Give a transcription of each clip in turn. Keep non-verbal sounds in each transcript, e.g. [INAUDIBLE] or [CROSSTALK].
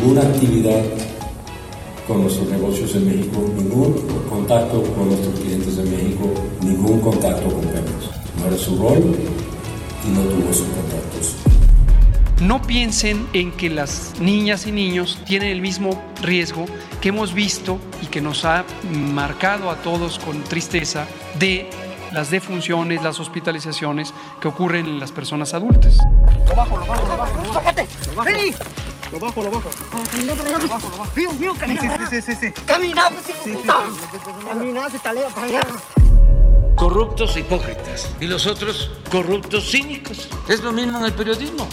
ninguna actividad con nuestros negocios en México, ningún contacto con nuestros clientes en México, ningún contacto con Pemex. No era su rol y no tuvo esos contactos. No piensen en que las niñas y niños tienen el mismo riesgo que hemos visto y que nos ha marcado a todos con tristeza de las defunciones, las hospitalizaciones que ocurren en las personas adultas. Lo bajo, lo bajo, lo bajo. ¡Sácate! ¡Vení! Lo bajo, lo bajo. Lo bajo, lo bajo. Mío, mío, camina. Sí, sí, sí, sí. Camina, pues, sí, Camina, se talea para allá. corruptos hipócritas y los otros corruptos cínicos. Es lo mismo en el periodismo.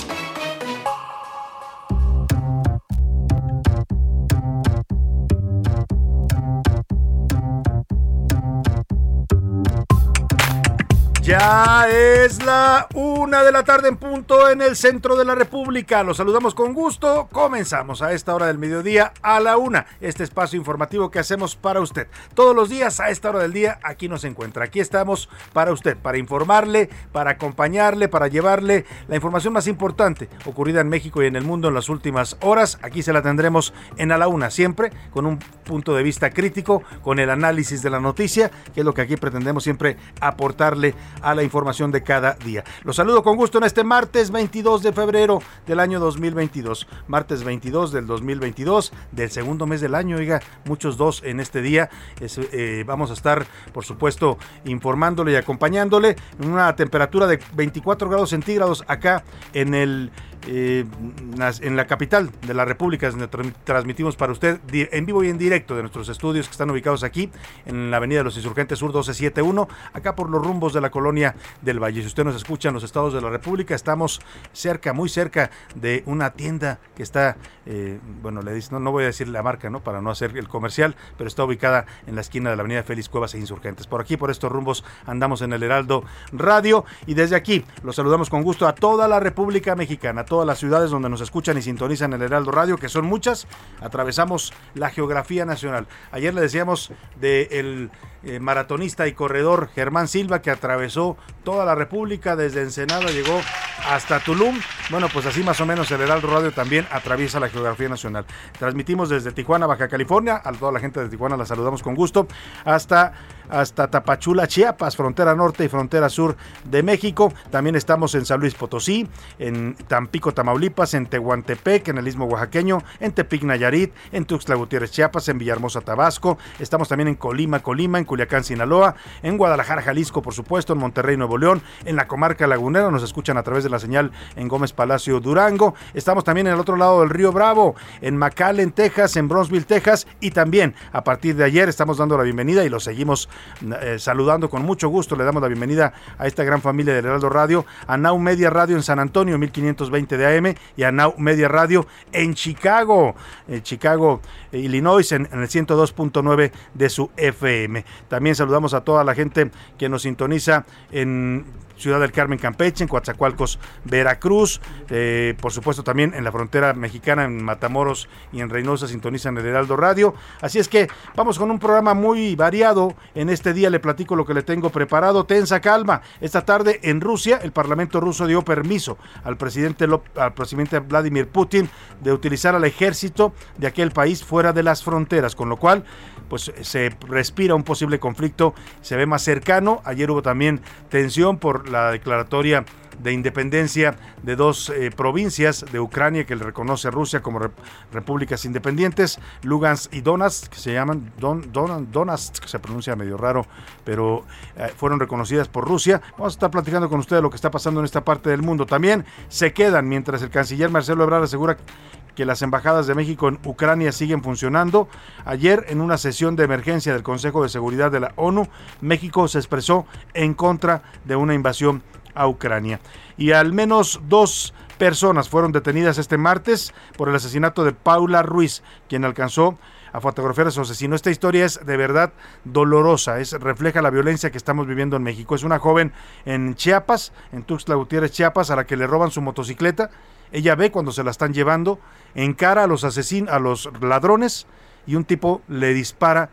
Ya es la una de la tarde en punto en el centro de la República. Los saludamos con gusto. Comenzamos a esta hora del mediodía a la una. Este espacio informativo que hacemos para usted. Todos los días a esta hora del día aquí nos encuentra. Aquí estamos para usted, para informarle, para acompañarle, para llevarle la información más importante ocurrida en México y en el mundo en las últimas horas. Aquí se la tendremos en a la una, siempre con un punto de vista crítico, con el análisis de la noticia, que es lo que aquí pretendemos siempre aportarle a la información de cada día. Los saludo con gusto en este martes 22 de febrero del año 2022. Martes 22 del 2022, del segundo mes del año, oiga, muchos dos en este día. Eh, vamos a estar, por supuesto, informándole y acompañándole en una temperatura de 24 grados centígrados acá en el eh, en la capital de la República, donde tra- transmitimos para usted en vivo y en directo de nuestros estudios que están ubicados aquí en la Avenida de los Insurgentes Sur 1271, acá por los rumbos de la colonia del Valle. Si usted nos escucha en los estados de la República, estamos cerca, muy cerca de una tienda que está, eh, bueno, le dice, no, voy a decir la marca, ¿no? Para no hacer el comercial, pero está ubicada en la esquina de la Avenida Félix Cuevas e Insurgentes. Por aquí, por estos rumbos, andamos en el Heraldo Radio y desde aquí los saludamos con gusto a toda la República Mexicana, todas las ciudades donde nos escuchan y sintonizan el Heraldo Radio, que son muchas. Atravesamos la geografía nacional. Ayer le decíamos del maratonista y corredor Germán Silva que atravesó toda la República desde Ensenada, llegó hasta Tulum. Bueno, pues así más o menos el Heraldo Radio también atraviesa la geografía nacional. Transmitimos desde Tijuana, Baja California, a toda la gente de Tijuana la saludamos con gusto, hasta, hasta Tapachula, Chiapas, frontera norte y frontera sur de México. También estamos en San Luis Potosí, en Tampico, Tamaulipas, en Tehuantepec, en el Istmo Oaxaqueño, en Tepic, Nayarit, en Tuxtla Gutiérrez, Chiapas, en Villahermosa, Tabasco. Estamos también en Colima, Colima, en Culiacán, Sinaloa, en Guadalajara, Jalisco, por supuesto, en Monterrey, Nuevo León, en la comarca lagunera. Nos escuchan a través de la señal en Gómez Palacio, Durango. Estamos también en el otro lado del río Bravo, en McAllen, Texas, en Bronzeville, Texas. Y también a partir de ayer estamos dando la bienvenida y lo seguimos eh, saludando con mucho gusto. Le damos la bienvenida a esta gran familia del Heraldo Radio, a Now Media Radio en San Antonio, 1520 de AM, y a Now Media Radio en Chicago, en Chicago, eh, Illinois, en, en el 102.9 de su FM. También saludamos a toda la gente que nos sintoniza en Ciudad del Carmen, Campeche, en Coatzacoalcos, Veracruz, eh, por supuesto también en la frontera mexicana, en Matamoros y en Reynosa sintonizan el Heraldo Radio. Así es que vamos con un programa muy variado. En este día le platico lo que le tengo preparado. Tensa calma. Esta tarde en Rusia, el Parlamento ruso dio permiso al presidente, al presidente Vladimir Putin de utilizar al ejército de aquel país fuera de las fronteras, con lo cual pues se respira un posible conflicto, se ve más cercano. Ayer hubo también tensión por la declaratoria de independencia de dos eh, provincias de Ucrania que le reconoce Rusia como repúblicas independientes, Lugansk y Donetsk, que se llaman Don, Don, Donetsk, que se pronuncia medio raro, pero eh, fueron reconocidas por Rusia. Vamos a estar platicando con ustedes lo que está pasando en esta parte del mundo. También se quedan mientras el canciller Marcelo Ebrard asegura que las embajadas de México en Ucrania siguen funcionando. Ayer, en una sesión de emergencia del Consejo de Seguridad de la ONU, México se expresó en contra de una invasión a Ucrania. Y al menos dos personas fueron detenidas este martes por el asesinato de Paula Ruiz, quien alcanzó a fotografiar a su asesino. Esta historia es de verdad dolorosa, es, refleja la violencia que estamos viviendo en México. Es una joven en Chiapas, en Tuxtla Gutiérrez, Chiapas, a la que le roban su motocicleta. Ella ve cuando se la están llevando, encara a los asesinos, a los ladrones y un tipo le dispara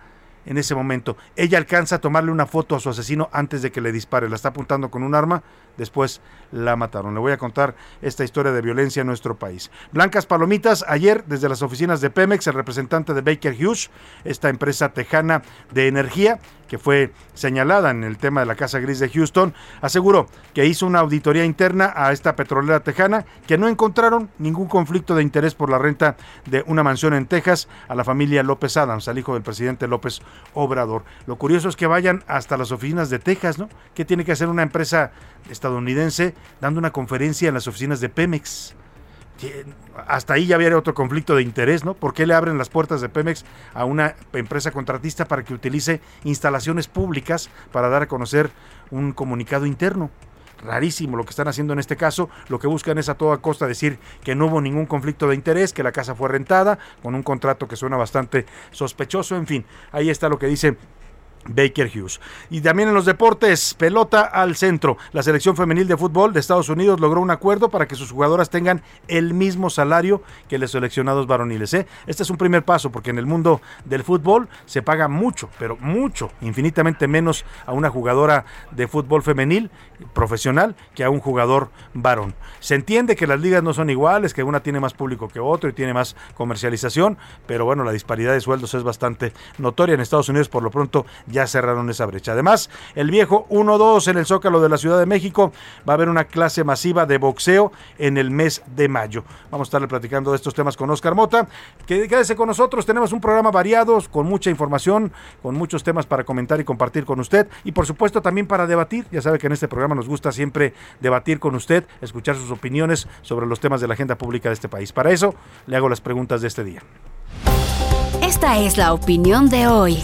en ese momento. Ella alcanza a tomarle una foto a su asesino antes de que le dispare. La está apuntando con un arma, después la mataron. Le voy a contar esta historia de violencia en nuestro país. Blancas Palomitas, ayer desde las oficinas de Pemex, el representante de Baker Hughes, esta empresa tejana de energía, que fue señalada en el tema de la Casa Gris de Houston, aseguró que hizo una auditoría interna a esta petrolera tejana, que no encontraron ningún conflicto de interés por la renta de una mansión en Texas a la familia López Adams, al hijo del presidente López Obrador. Lo curioso es que vayan hasta las oficinas de Texas, ¿no? ¿Qué tiene que hacer una empresa estadounidense dando una conferencia en las oficinas de Pemex? Hasta ahí ya había otro conflicto de interés, ¿no? ¿Por qué le abren las puertas de Pemex a una empresa contratista para que utilice instalaciones públicas para dar a conocer un comunicado interno? Rarísimo lo que están haciendo en este caso. Lo que buscan es a toda costa decir que no hubo ningún conflicto de interés, que la casa fue rentada con un contrato que suena bastante sospechoso. En fin, ahí está lo que dice Baker Hughes. Y también en los deportes, pelota al centro. La selección femenil de fútbol de Estados Unidos logró un acuerdo para que sus jugadoras tengan el mismo salario que los seleccionados varoniles. ¿eh? Este es un primer paso porque en el mundo del fútbol se paga mucho, pero mucho, infinitamente menos a una jugadora de fútbol femenil profesional que a un jugador varón. Se entiende que las ligas no son iguales, que una tiene más público que otro y tiene más comercialización, pero bueno, la disparidad de sueldos es bastante notoria en Estados Unidos por lo pronto ya cerraron esa brecha. Además, el viejo 1-2 en el Zócalo de la Ciudad de México va a haber una clase masiva de boxeo en el mes de mayo. Vamos a estarle platicando de estos temas con Oscar Mota. Quédese con nosotros, tenemos un programa variado, con mucha información, con muchos temas para comentar y compartir con usted y por supuesto también para debatir. Ya sabe que en este programa nos gusta siempre debatir con usted, escuchar sus opiniones sobre los temas de la agenda pública de este país. Para eso le hago las preguntas de este día. Esta es la opinión de hoy.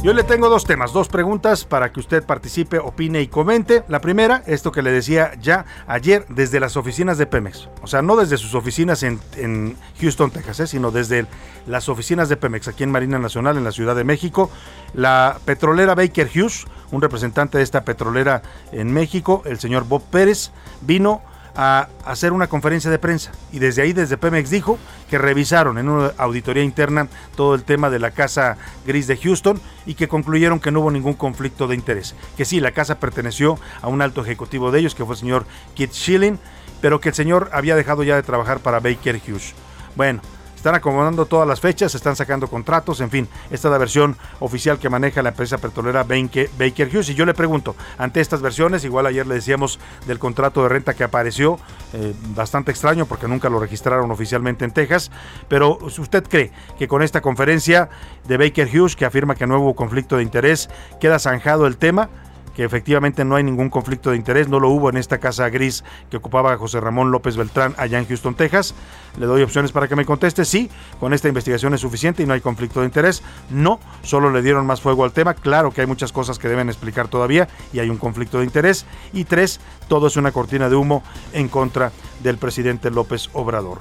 Yo le tengo dos temas, dos preguntas para que usted participe, opine y comente. La primera, esto que le decía ya ayer desde las oficinas de Pemex. O sea, no desde sus oficinas en, Houston, Texas, ¿eh? sino desde las oficinas de Pemex aquí en Marina Nacional, en la Ciudad de México. La petrolera Baker Hughes, un representante de esta petrolera en México, el señor Bob Pérez, vino a hacer una conferencia de prensa y desde ahí, desde Pemex, dijo que revisaron en una auditoría interna todo el tema de la casa gris de Houston y que concluyeron que no hubo ningún conflicto de interés. Que sí, la casa perteneció a un alto ejecutivo de ellos, que fue el señor Kit Schilling, pero que el señor había dejado ya de trabajar para Baker Hughes. Bueno, están acomodando todas las fechas, están sacando contratos, en fin, esta es la versión oficial que maneja la empresa petrolera Baker Hughes. Y yo le pregunto, ante estas versiones, igual ayer le decíamos del contrato de renta que apareció, eh, bastante extraño porque nunca lo registraron oficialmente en Texas, pero ¿usted cree que con esta conferencia de Baker Hughes, que afirma que no hubo conflicto de interés, queda zanjado el tema? Que efectivamente no hay ningún conflicto de interés, no lo hubo en esta casa gris que ocupaba José Ramón López Beltrán allá en Houston, Texas. Le doy opciones para que me conteste. Sí, con esta investigación es suficiente y no hay conflicto de interés. No, solo le dieron más fuego al tema. Claro que hay muchas cosas que deben explicar todavía y hay un conflicto de interés. Y tres, todo es una cortina de humo en contra del presidente López Obrador.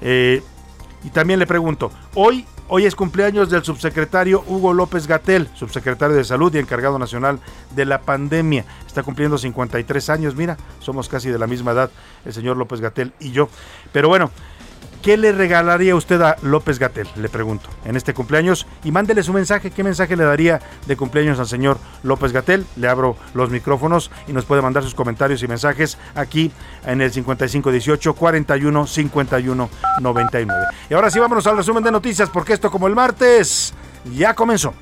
Eh, y también le pregunto, hoy, hoy es cumpleaños del subsecretario Hugo López Gatel, subsecretario de Salud y encargado nacional de la pandemia. Está cumpliendo 53 años, mira, somos casi de la misma edad, el señor López Gatel y yo. Pero bueno, ¿Qué le regalaría usted a López Gatel? Le pregunto, en este cumpleaños. Y mándele su mensaje. ¿Qué mensaje le daría de cumpleaños al señor López Gatel? Le abro los micrófonos y nos puede mandar sus comentarios y mensajes aquí en el 5518 41 51 99. Y ahora sí, vámonos al resumen de noticias, porque esto, como el martes, ya comenzó.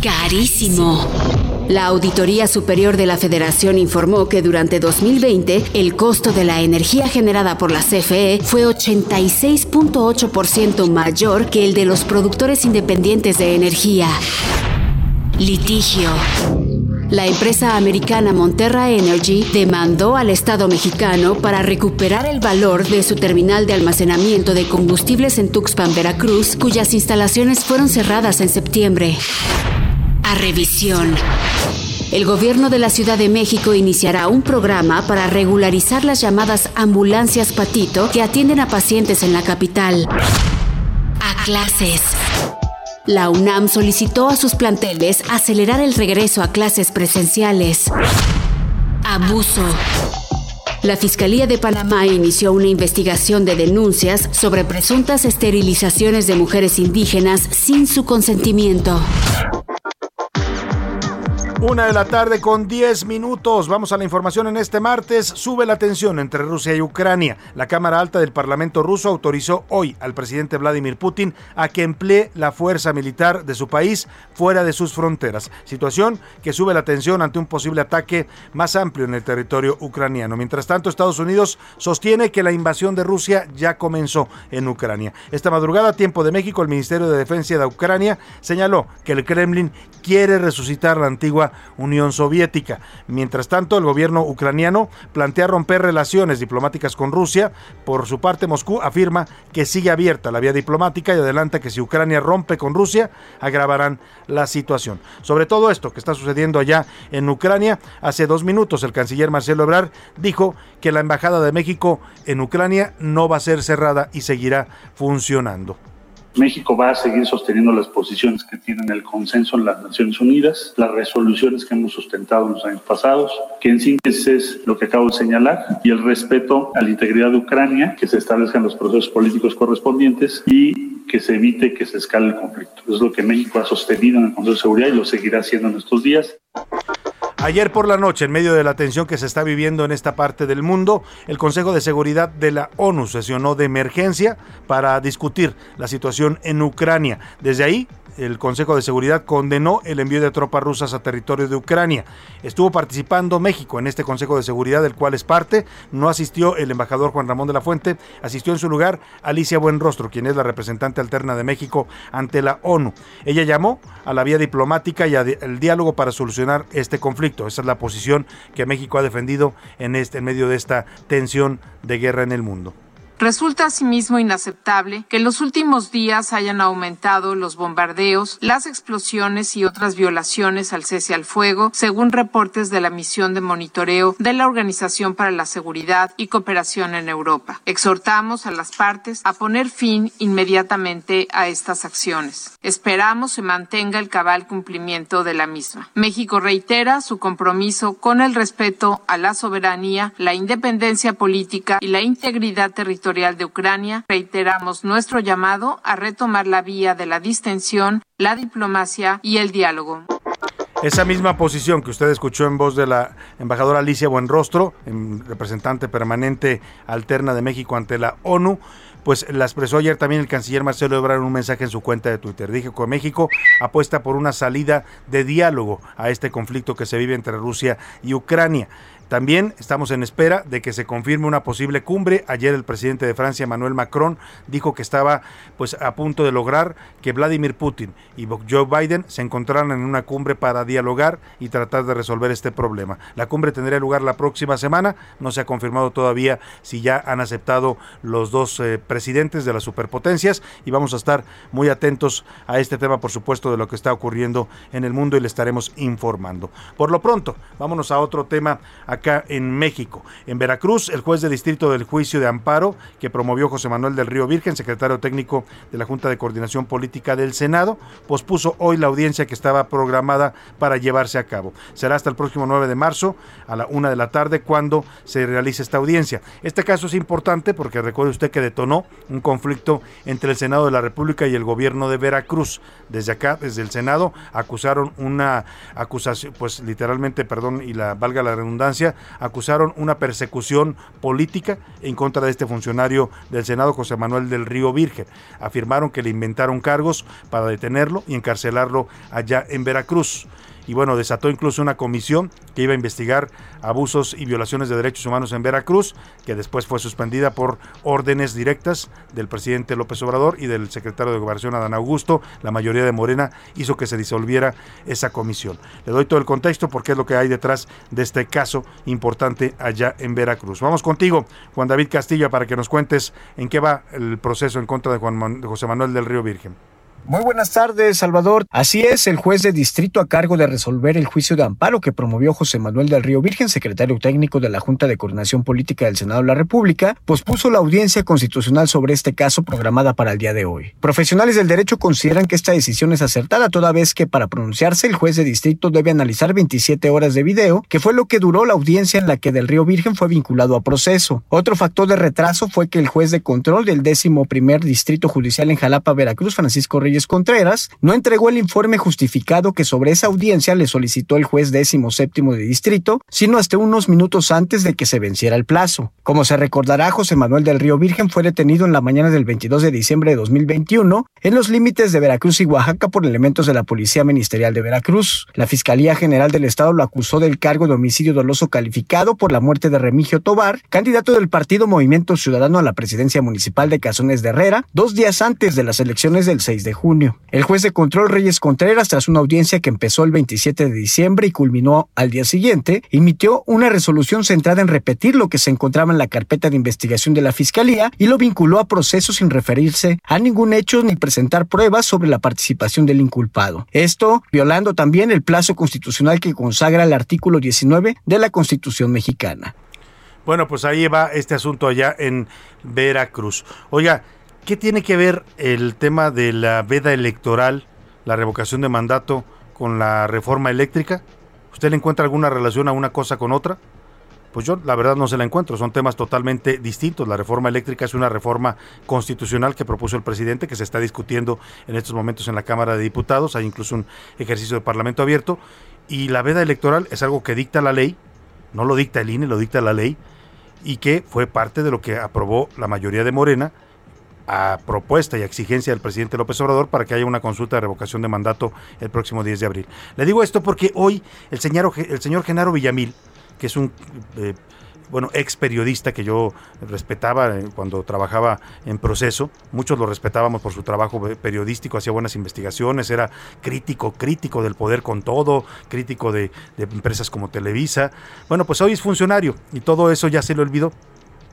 Carísimo. La Auditoría Superior de la Federación informó que durante 2020 el costo de la energía generada por la CFE fue 86.8% mayor que el de los productores independientes de energía. Litigio. La empresa americana Monterra Energy demandó al Estado mexicano para recuperar el valor de su terminal de almacenamiento de combustibles en Tuxpan, Veracruz, cuyas instalaciones fueron cerradas en septiembre. A revisión. El gobierno de la Ciudad de México iniciará un programa para regularizar las llamadas ambulancias patito que atienden a pacientes en la capital. A clases. La UNAM solicitó a sus planteles acelerar el regreso a clases presenciales. Abuso. La Fiscalía de Panamá inició una investigación de denuncias sobre presuntas esterilizaciones de mujeres indígenas sin su consentimiento. Una de la tarde con 10 minutos. Vamos a la información en este martes. Sube la tensión entre Rusia y Ucrania. La Cámara Alta del Parlamento ruso autorizó hoy al presidente Vladimir Putin a que emplee la fuerza militar de su país fuera de sus fronteras. Situación que sube la tensión ante un posible ataque más amplio en el territorio ucraniano. Mientras tanto, Estados Unidos sostiene que la invasión de Rusia ya comenzó en Ucrania. Esta madrugada, tiempo de México, el Ministerio de Defensa de Ucrania señaló que el Kremlin quiere resucitar la Unión Soviética. Mientras tanto, el gobierno ucraniano plantea romper relaciones diplomáticas con Rusia. Por su parte, Moscú afirma que sigue abierta la vía diplomática y adelanta que si Ucrania rompe con Rusia, agravarán la situación. Sobre todo esto que está sucediendo allá en Ucrania, hace dos minutos el canciller Marcelo Ebrard dijo que la Embajada de México en Ucrania no va a ser cerrada y seguirá funcionando. México va a seguir sosteniendo las posiciones que tienen el consenso en las Naciones Unidas, las resoluciones que hemos sustentado en los años pasados, que en síntesis es lo que acabo de señalar, y el respeto a la integridad de Ucrania, que se establezcan los procesos políticos correspondientes y que se evite que se escale el conflicto. Es lo que México ha sostenido en el Consejo de Seguridad y lo seguirá haciendo en estos días. Ayer por la noche, en medio de la tensión que se está viviendo en esta parte del mundo, el Consejo de Seguridad de la ONU sesionó de emergencia para discutir la situación en Ucrania. Desde ahí, el Consejo de Seguridad condenó el envío de tropas rusas a territorio de Ucrania. Estuvo participando México en este Consejo de Seguridad, del cual es parte. No asistió el embajador Juan Ramón de la Fuente, asistió en su lugar Alicia Buenrostro, quien es la representante alterna de México ante la ONU. Ella llamó a la vía diplomática y al diálogo para solucionar este conflicto. Esa es la posición que México ha defendido en, este, en medio de esta tensión de guerra en el mundo. Resulta asimismo inaceptable que en los últimos días hayan aumentado los bombardeos, las explosiones y otras violaciones al cese al fuego, según reportes de la misión de monitoreo de la Organización para la Seguridad y Cooperación en Europa. Exhortamos a las partes a poner fin inmediatamente a estas acciones. Esperamos se mantenga el cabal cumplimiento de la misma. México reitera su compromiso con el respeto a la soberanía, la independencia política y la integridad territorial de Ucrania, reiteramos nuestro llamado a retomar la vía de la distensión, la diplomacia y el diálogo. Esa misma posición que usted escuchó en voz de la embajadora Alicia Buenrostro, representante permanente alterna de México ante la ONU, pues la expresó ayer también el canciller Marcelo Ebrard en un mensaje en su cuenta de Twitter. Dijo que México apuesta por una salida de diálogo a este conflicto que se vive entre Rusia y Ucrania. También estamos en espera de que se confirme una posible cumbre. Ayer el presidente de Francia, Emmanuel Macron, dijo que estaba pues a punto de lograr que Vladimir Putin y Joe Biden se encontraran en una cumbre para dialogar y tratar de resolver este problema. La cumbre tendría lugar la próxima semana. No se ha confirmado todavía si ya han aceptado los dos eh, presidentes de las superpotencias y vamos a estar muy atentos a este tema, por supuesto, de lo que está ocurriendo en el mundo y le estaremos informando. Por lo pronto, vámonos a otro tema acá en México. En Veracruz, el juez de distrito del juicio de amparo que promovió José Manuel del Río Virgen, secretario técnico de la Junta de Coordinación Política del Senado, pospuso hoy la audiencia que estaba programada para llevarse a cabo. Será hasta el próximo 9 de marzo a la una de la tarde cuando se realice esta audiencia. Este caso es importante porque recuerde usted que detonó un conflicto entre el Senado de la República y el gobierno de Veracruz. Desde acá, desde el Senado, acusaron una acusación, pues literalmente, perdón, y la valga la redundancia, acusaron una persecución política en contra de este funcionario del Senado, José Manuel del Río Virgen. Afirmaron que le inventaron cargos para detenerlo y encarcelarlo allá en Veracruz y bueno, desató incluso una comisión que iba a investigar abusos y violaciones de derechos humanos en Veracruz, que después fue suspendida por órdenes directas del presidente López Obrador y del secretario de Gobernación Adán Augusto. La mayoría de Morena hizo que se disolviera esa comisión. Le doy todo el contexto porque es lo que hay detrás de este caso importante allá en Veracruz. Vamos contigo, Juan David Castilla, para que nos cuentes en qué va el proceso en contra de Juan José Manuel del Río Virgen. Muy buenas tardes, Salvador. Así es, el juez de distrito a cargo de resolver el juicio de amparo que promovió José Manuel del Río Virgen, secretario técnico de la Junta de Coordinación Política del Senado de la República, pospuso la audiencia constitucional sobre este caso programada para el día de hoy. Profesionales del derecho consideran que esta decisión es acertada toda vez que para pronunciarse el juez de distrito debe analizar 27 horas de video, que fue lo que duró la audiencia en la que del Río Virgen fue vinculado a proceso. Otro factor de retraso fue que el juez de control del décimo primer distrito judicial en Jalapa, Veracruz, Francisco Reyes Contreras, no entregó el informe justificado que sobre esa audiencia le solicitó el juez décimo séptimo de distrito, sino hasta unos minutos antes de que se venciera el plazo. Como se recordará, José Manuel del Río Virgen fue detenido en la mañana del 22 de diciembre de 2021 en los límites de Veracruz y Oaxaca por elementos de la Policía Ministerial de Veracruz. La Fiscalía General del Estado lo acusó del cargo de homicidio doloso calificado por la muerte de Remigio Tobar, candidato del partido Movimiento Ciudadano a la presidencia municipal de Cazones de Herrera, dos días antes de las elecciones del 6 de El juez de control Reyes Contreras, tras una audiencia que empezó el 27 de diciembre y culminó al día siguiente, emitió una resolución centrada en repetir lo que se encontraba en la carpeta de investigación de la Fiscalía y lo vinculó a proceso sin referirse a ningún hecho ni presentar pruebas sobre la participación del inculpado. Esto violando también el plazo constitucional que consagra el artículo 19 de la Constitución mexicana. Bueno, pues ahí va este asunto allá en Veracruz. Oiga, ¿Qué tiene que ver el tema de la veda electoral, la revocación de mandato, con la reforma eléctrica? ¿Usted le encuentra alguna relación a una cosa con otra? Pues yo la verdad no se la encuentro, son temas totalmente distintos. La reforma eléctrica es una reforma constitucional que propuso el presidente, que se está discutiendo en estos momentos en la Cámara de Diputados, hay incluso un ejercicio de Parlamento abierto, y la veda electoral es algo que dicta la ley, no lo dicta el INE, lo dicta la ley, y que fue parte de lo que aprobó la mayoría de Morena, a propuesta y exigencia del presidente López Obrador para que haya una consulta de revocación de mandato el próximo 10 de abril. Le digo esto porque hoy el señor, el señor Genaro Villamil, que es un eh, bueno, ex periodista que yo respetaba eh, cuando trabajaba en proceso. Muchos lo respetábamos por su trabajo periodístico, hacía buenas investigaciones, era crítico, crítico del poder con todo, crítico de, de empresas como Televisa. Bueno, pues hoy es funcionario y todo eso ya se le olvidó.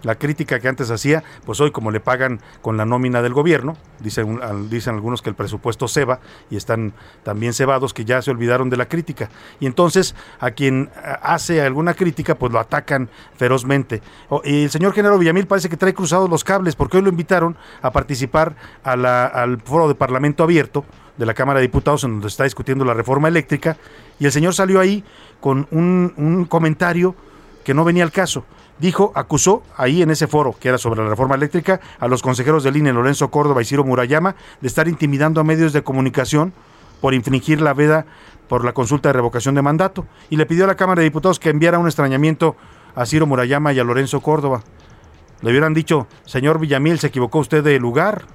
La crítica que antes hacía, pues hoy como le pagan con la nómina del gobierno, dicen, dicen algunos que el presupuesto se va y están también cebados que ya se olvidaron de la crítica. Y entonces a quien hace alguna crítica, pues lo atacan ferozmente. y el señor Genaro Villamil parece que trae cruzados los cables porque hoy lo invitaron a participar al foro de Parlamento abierto de la Cámara de Diputados en donde está discutiendo la reforma eléctrica y el señor salió ahí con un comentario que no venía al caso dijo, acusó ahí en ese foro, que era sobre la reforma eléctrica, a los consejeros del INE, Lorenzo Córdoba y Ciro Murayama, de estar intimidando a medios de comunicación por infringir la veda por la consulta de revocación de mandato, y le pidió a la Cámara de Diputados que enviara un extrañamiento a Ciro Murayama y a Lorenzo Córdoba. Le hubieran dicho, señor Villamil, se equivocó usted de lugar,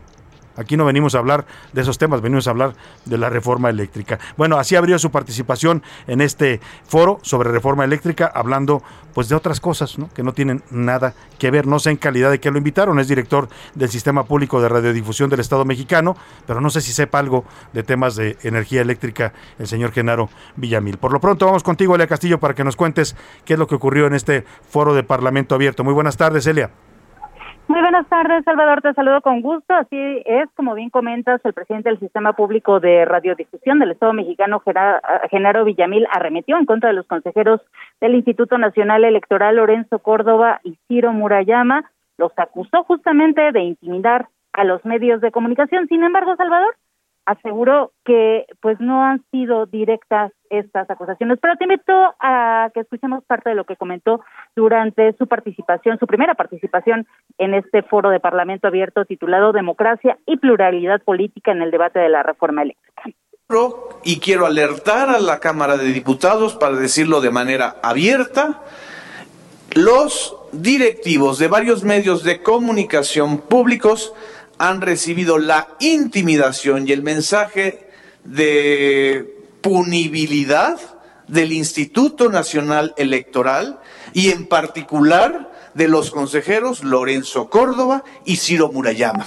Aquí no venimos a hablar de esos temas, venimos a hablar de la reforma eléctrica. Bueno, así abrió su participación en este foro sobre reforma eléctrica, hablando pues de otras cosas que no tienen nada que ver. No sé en calidad de qué lo invitaron, es director del Sistema Público de Radiodifusión del Estado mexicano, pero no sé si sepa algo de temas de energía eléctrica el señor Genaro Villamil. Por lo pronto vamos contigo, Elia Castillo, para que nos cuentes qué es lo que ocurrió en este foro de Parlamento abierto. Muy buenas tardes, Elia. Muy buenas tardes, Salvador. Te saludo con gusto. Así es, como bien comentas, el presidente del Sistema Público de Radiodifusión del Estado mexicano, Genaro Villamil, arremetió en contra de los consejeros del Instituto Nacional Electoral, Lorenzo Córdoba y Ciro Murayama. Los acusó justamente de intimidar a los medios de comunicación. Sin embargo, Salvador, aseguró que pues no han sido directas estas acusaciones, pero te invito a que escuchemos parte de lo que comentó durante su participación, su primera participación en este foro de Parlamento abierto titulado Democracia y pluralidad política en el debate de la reforma eléctrica. Y quiero alertar a la Cámara de Diputados para decirlo de manera abierta, los directivos de varios medios de comunicación públicos han recibido la intimidación y el mensaje de punibilidad del Instituto Nacional Electoral y en particular de los consejeros Lorenzo Córdoba y Ciro Murayama.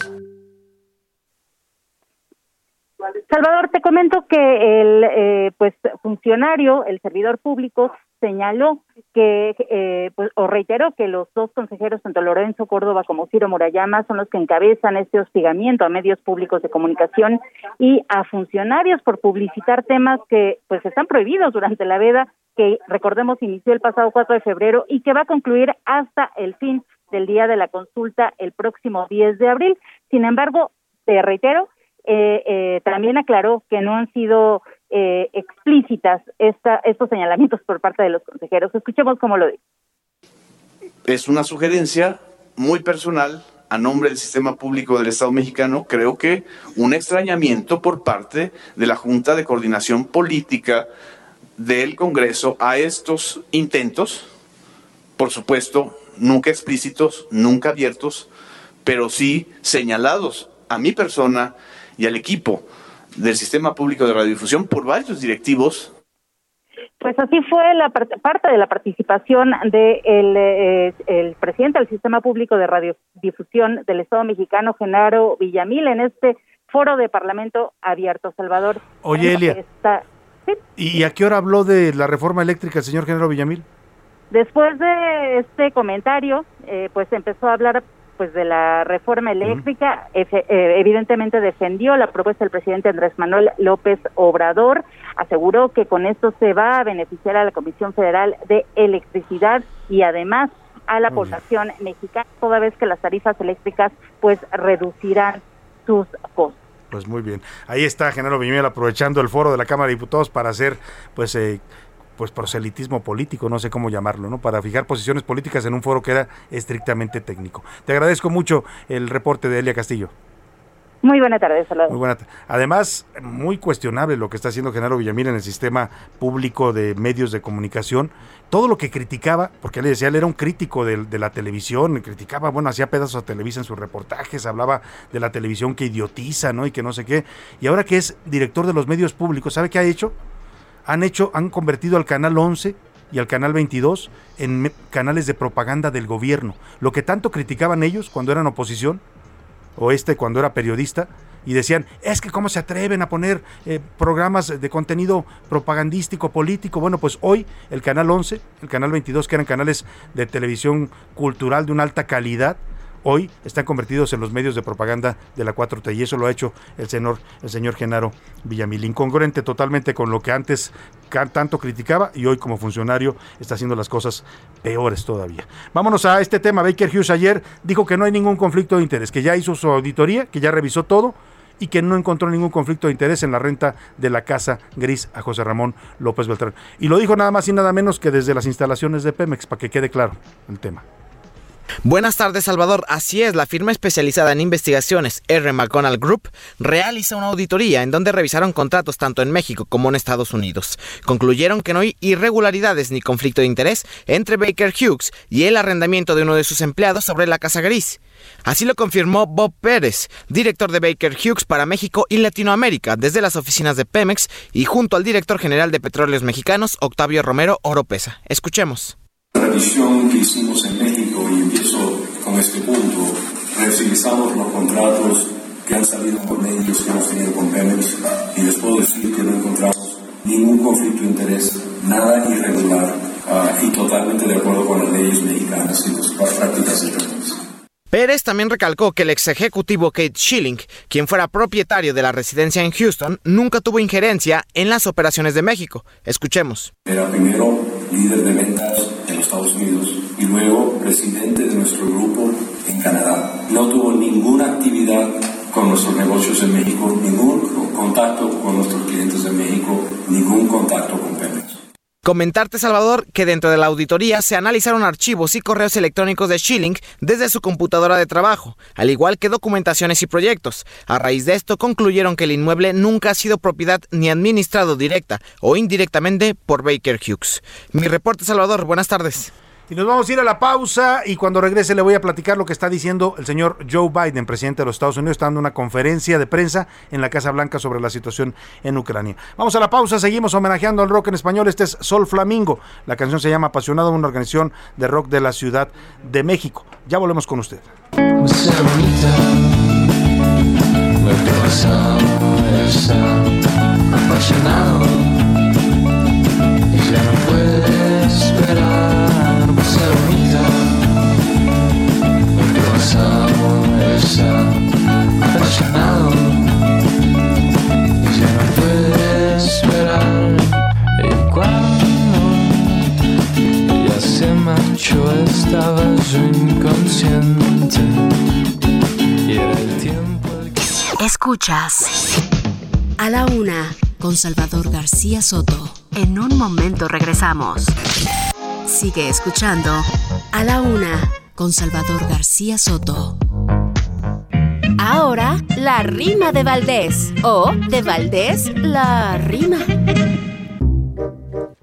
Salvador, te comento que el eh, pues funcionario, el servidor público, señaló que, eh, pues, o reiteró que los dos consejeros, tanto Lorenzo Córdoba como Ciro Murayama, son los que encabezan este hostigamiento a medios públicos de comunicación y a funcionarios por publicitar temas que, pues, están prohibidos durante la veda, que recordemos inició el pasado 4 de febrero y que va a concluir hasta el fin del día de la consulta el próximo 10 de abril. Sin embargo, te reitero, eh, eh, también aclaró que no han sido eh, explícitas esta, estos señalamientos por parte de los consejeros. Escuchemos cómo lo dice. Es una sugerencia muy personal a nombre del sistema público del Estado mexicano, creo que un extrañamiento por parte de la Junta de Coordinación Política del Congreso a estos intentos, por supuesto, nunca explícitos, nunca abiertos, pero sí señalados a mi persona y al equipo del sistema público de radiodifusión por varios directivos. Pues así fue la parte de la participación del de eh, el presidente del sistema público de radiodifusión del Estado mexicano, Genaro Villamil, en este foro de Parlamento abierto, Salvador. Oye, Elia. ¿Y a qué hora habló de la reforma eléctrica el señor Genaro Villamil? Después de este comentario, eh, pues empezó a hablar pues de la reforma eléctrica, eh, evidentemente defendió la propuesta del presidente Andrés Manuel López Obrador, aseguró que con esto se va a beneficiar a la Comisión Federal de Electricidad y además a la población mexicana, toda vez que las tarifas eléctricas pues reducirán sus costos. Pues muy bien. Ahí está Genaro Viñuela aprovechando el foro de la Cámara de Diputados para hacer pues eh, pues proselitismo político, no sé cómo llamarlo, ¿no? Para fijar posiciones políticas en un foro que era estrictamente técnico. Te agradezco mucho el reporte de Elia Castillo. Muy buena tarde, saludos. Muy buena Además, muy cuestionable lo que está haciendo Genaro Villamil en el sistema público de medios de comunicación. Todo lo que criticaba, porque él decía, él era un crítico de, de la televisión, criticaba, bueno, hacía pedazos a Televisa en sus reportajes, hablaba de la televisión que idiotiza, ¿no? Y que no sé qué. Y ahora que es director de los medios públicos, ¿sabe qué ha hecho? Han hecho, han convertido al canal 11 y al canal 22 en canales de propaganda del gobierno. Lo que tanto criticaban ellos cuando eran oposición, o este cuando era periodista, y decían, es que cómo se atreven a poner eh, programas de contenido propagandístico, político. Bueno, pues hoy el canal 11, el canal 22, que eran canales de televisión cultural de una alta calidad, hoy están convertidos en los medios de propaganda de la 4T y eso lo ha hecho el señor, el señor Genaro Villamil, incongruente totalmente con lo que antes tanto criticaba y hoy como funcionario está haciendo las cosas peores todavía. Vámonos a este tema. Baker Hughes ayer dijo que no hay ningún conflicto de interés, que ya hizo su auditoría, que ya revisó todo y que no encontró ningún conflicto de interés en la renta de la casa gris a José Ramón López Beltrán. Y lo dijo nada más y nada menos que desde las instalaciones de Pemex, para que quede claro el tema. Buenas tardes, Salvador. Así es, la firma especializada en investigaciones R. McConnell Group realiza una auditoría en donde revisaron contratos tanto en México como en Estados Unidos. Concluyeron que no hay irregularidades ni conflicto de interés entre Baker Hughes y el arrendamiento de uno de sus empleados sobre la Casa Gris. Así lo confirmó Bob Pérez, director de Baker Hughes para México y Latinoamérica, desde las oficinas de Pemex y junto al director general de Petróleos Mexicanos, Octavio Romero Oropesa. Escuchemos. Revisión que hicimos en con este punto, revisamos los contratos que han salido por medios que hemos tenido con Pemex y les puedo decir que no encontramos ningún conflicto de interés, nada irregular uh, y totalmente de acuerdo con las leyes mexicanas y las prácticas internas. Pérez también recalcó que el ex ejecutivo Kate Schilling, quien fuera propietario de la residencia en Houston, nunca tuvo injerencia en las operaciones de México. Escuchemos. Era primero líder de ventas en los Estados Unidos y luego presidente de nuestro grupo en Canadá. No tuvo ninguna actividad con nuestros negocios en México, ningún contacto con nuestros clientes en México, ningún contacto con Pemex. Comentarte, Salvador, que dentro de la auditoría se analizaron archivos y correos electrónicos de Schilling desde su computadora de trabajo, al igual que documentaciones y proyectos. A raíz de esto concluyeron que el inmueble nunca ha sido propiedad ni administrado directa o indirectamente por Baker Hughes. Mi reporte, Salvador, buenas tardes. Y nos vamos a ir a la pausa y cuando regrese le voy a platicar lo que está diciendo el señor Joe Biden, presidente de los Estados Unidos, está dando una conferencia de prensa en la Casa Blanca sobre la situación en Ucrania. Vamos a la pausa, seguimos homenajeando al rock en español. Este es Sol Flamingo. La canción se llama Apasionado, una organización de rock de la Ciudad de México. Ya volvemos con usted. apasionado estaba yo inconsciente y era el tiempo. Escuchas a la una con Salvador García Soto. En un momento regresamos. Sigue escuchando A la Una con Salvador García Soto. Ahora, la rima de Valdés. O de Valdés, la rima.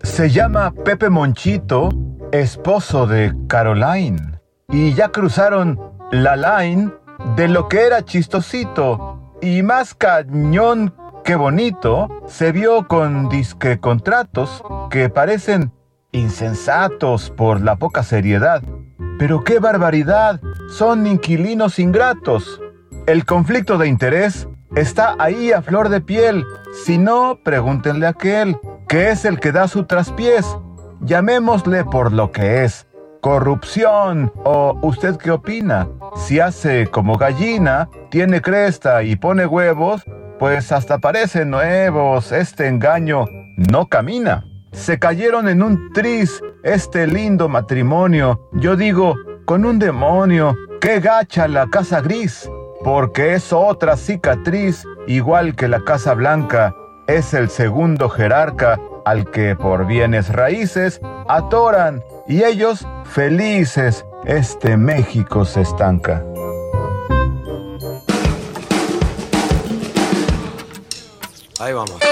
Se llama Pepe Monchito, esposo de Caroline. Y ya cruzaron la line de lo que era chistosito. Y más cañón que bonito, se vio con disque contratos que parecen insensatos por la poca seriedad. Pero qué barbaridad, son inquilinos ingratos. El conflicto de interés está ahí a flor de piel. Si no, pregúntenle a aquel, que es el que da su traspiés. Llamémosle por lo que es. Corrupción. ¿O usted qué opina? Si hace como gallina, tiene cresta y pone huevos, pues hasta parecen nuevos. Este engaño no camina se cayeron en un tris este lindo matrimonio. Yo digo, con un demonio, qué gacha la casa gris, porque es otra cicatriz, igual que la casa blanca, es el segundo jerarca al que por bienes raíces atoran y ellos felices este México se estanca. Ahí vamos.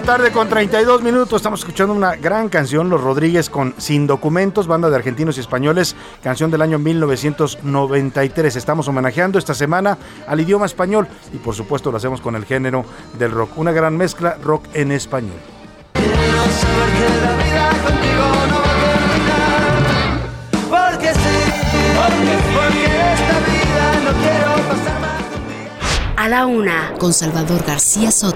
tarde con 32 minutos. Estamos escuchando una gran canción, Los Rodríguez con Sin Documentos, banda de argentinos y españoles, canción del año 1993. Estamos homenajeando esta semana al idioma español y por supuesto lo hacemos con el género del rock. Una gran mezcla rock en español. A la una, con Salvador García Soto.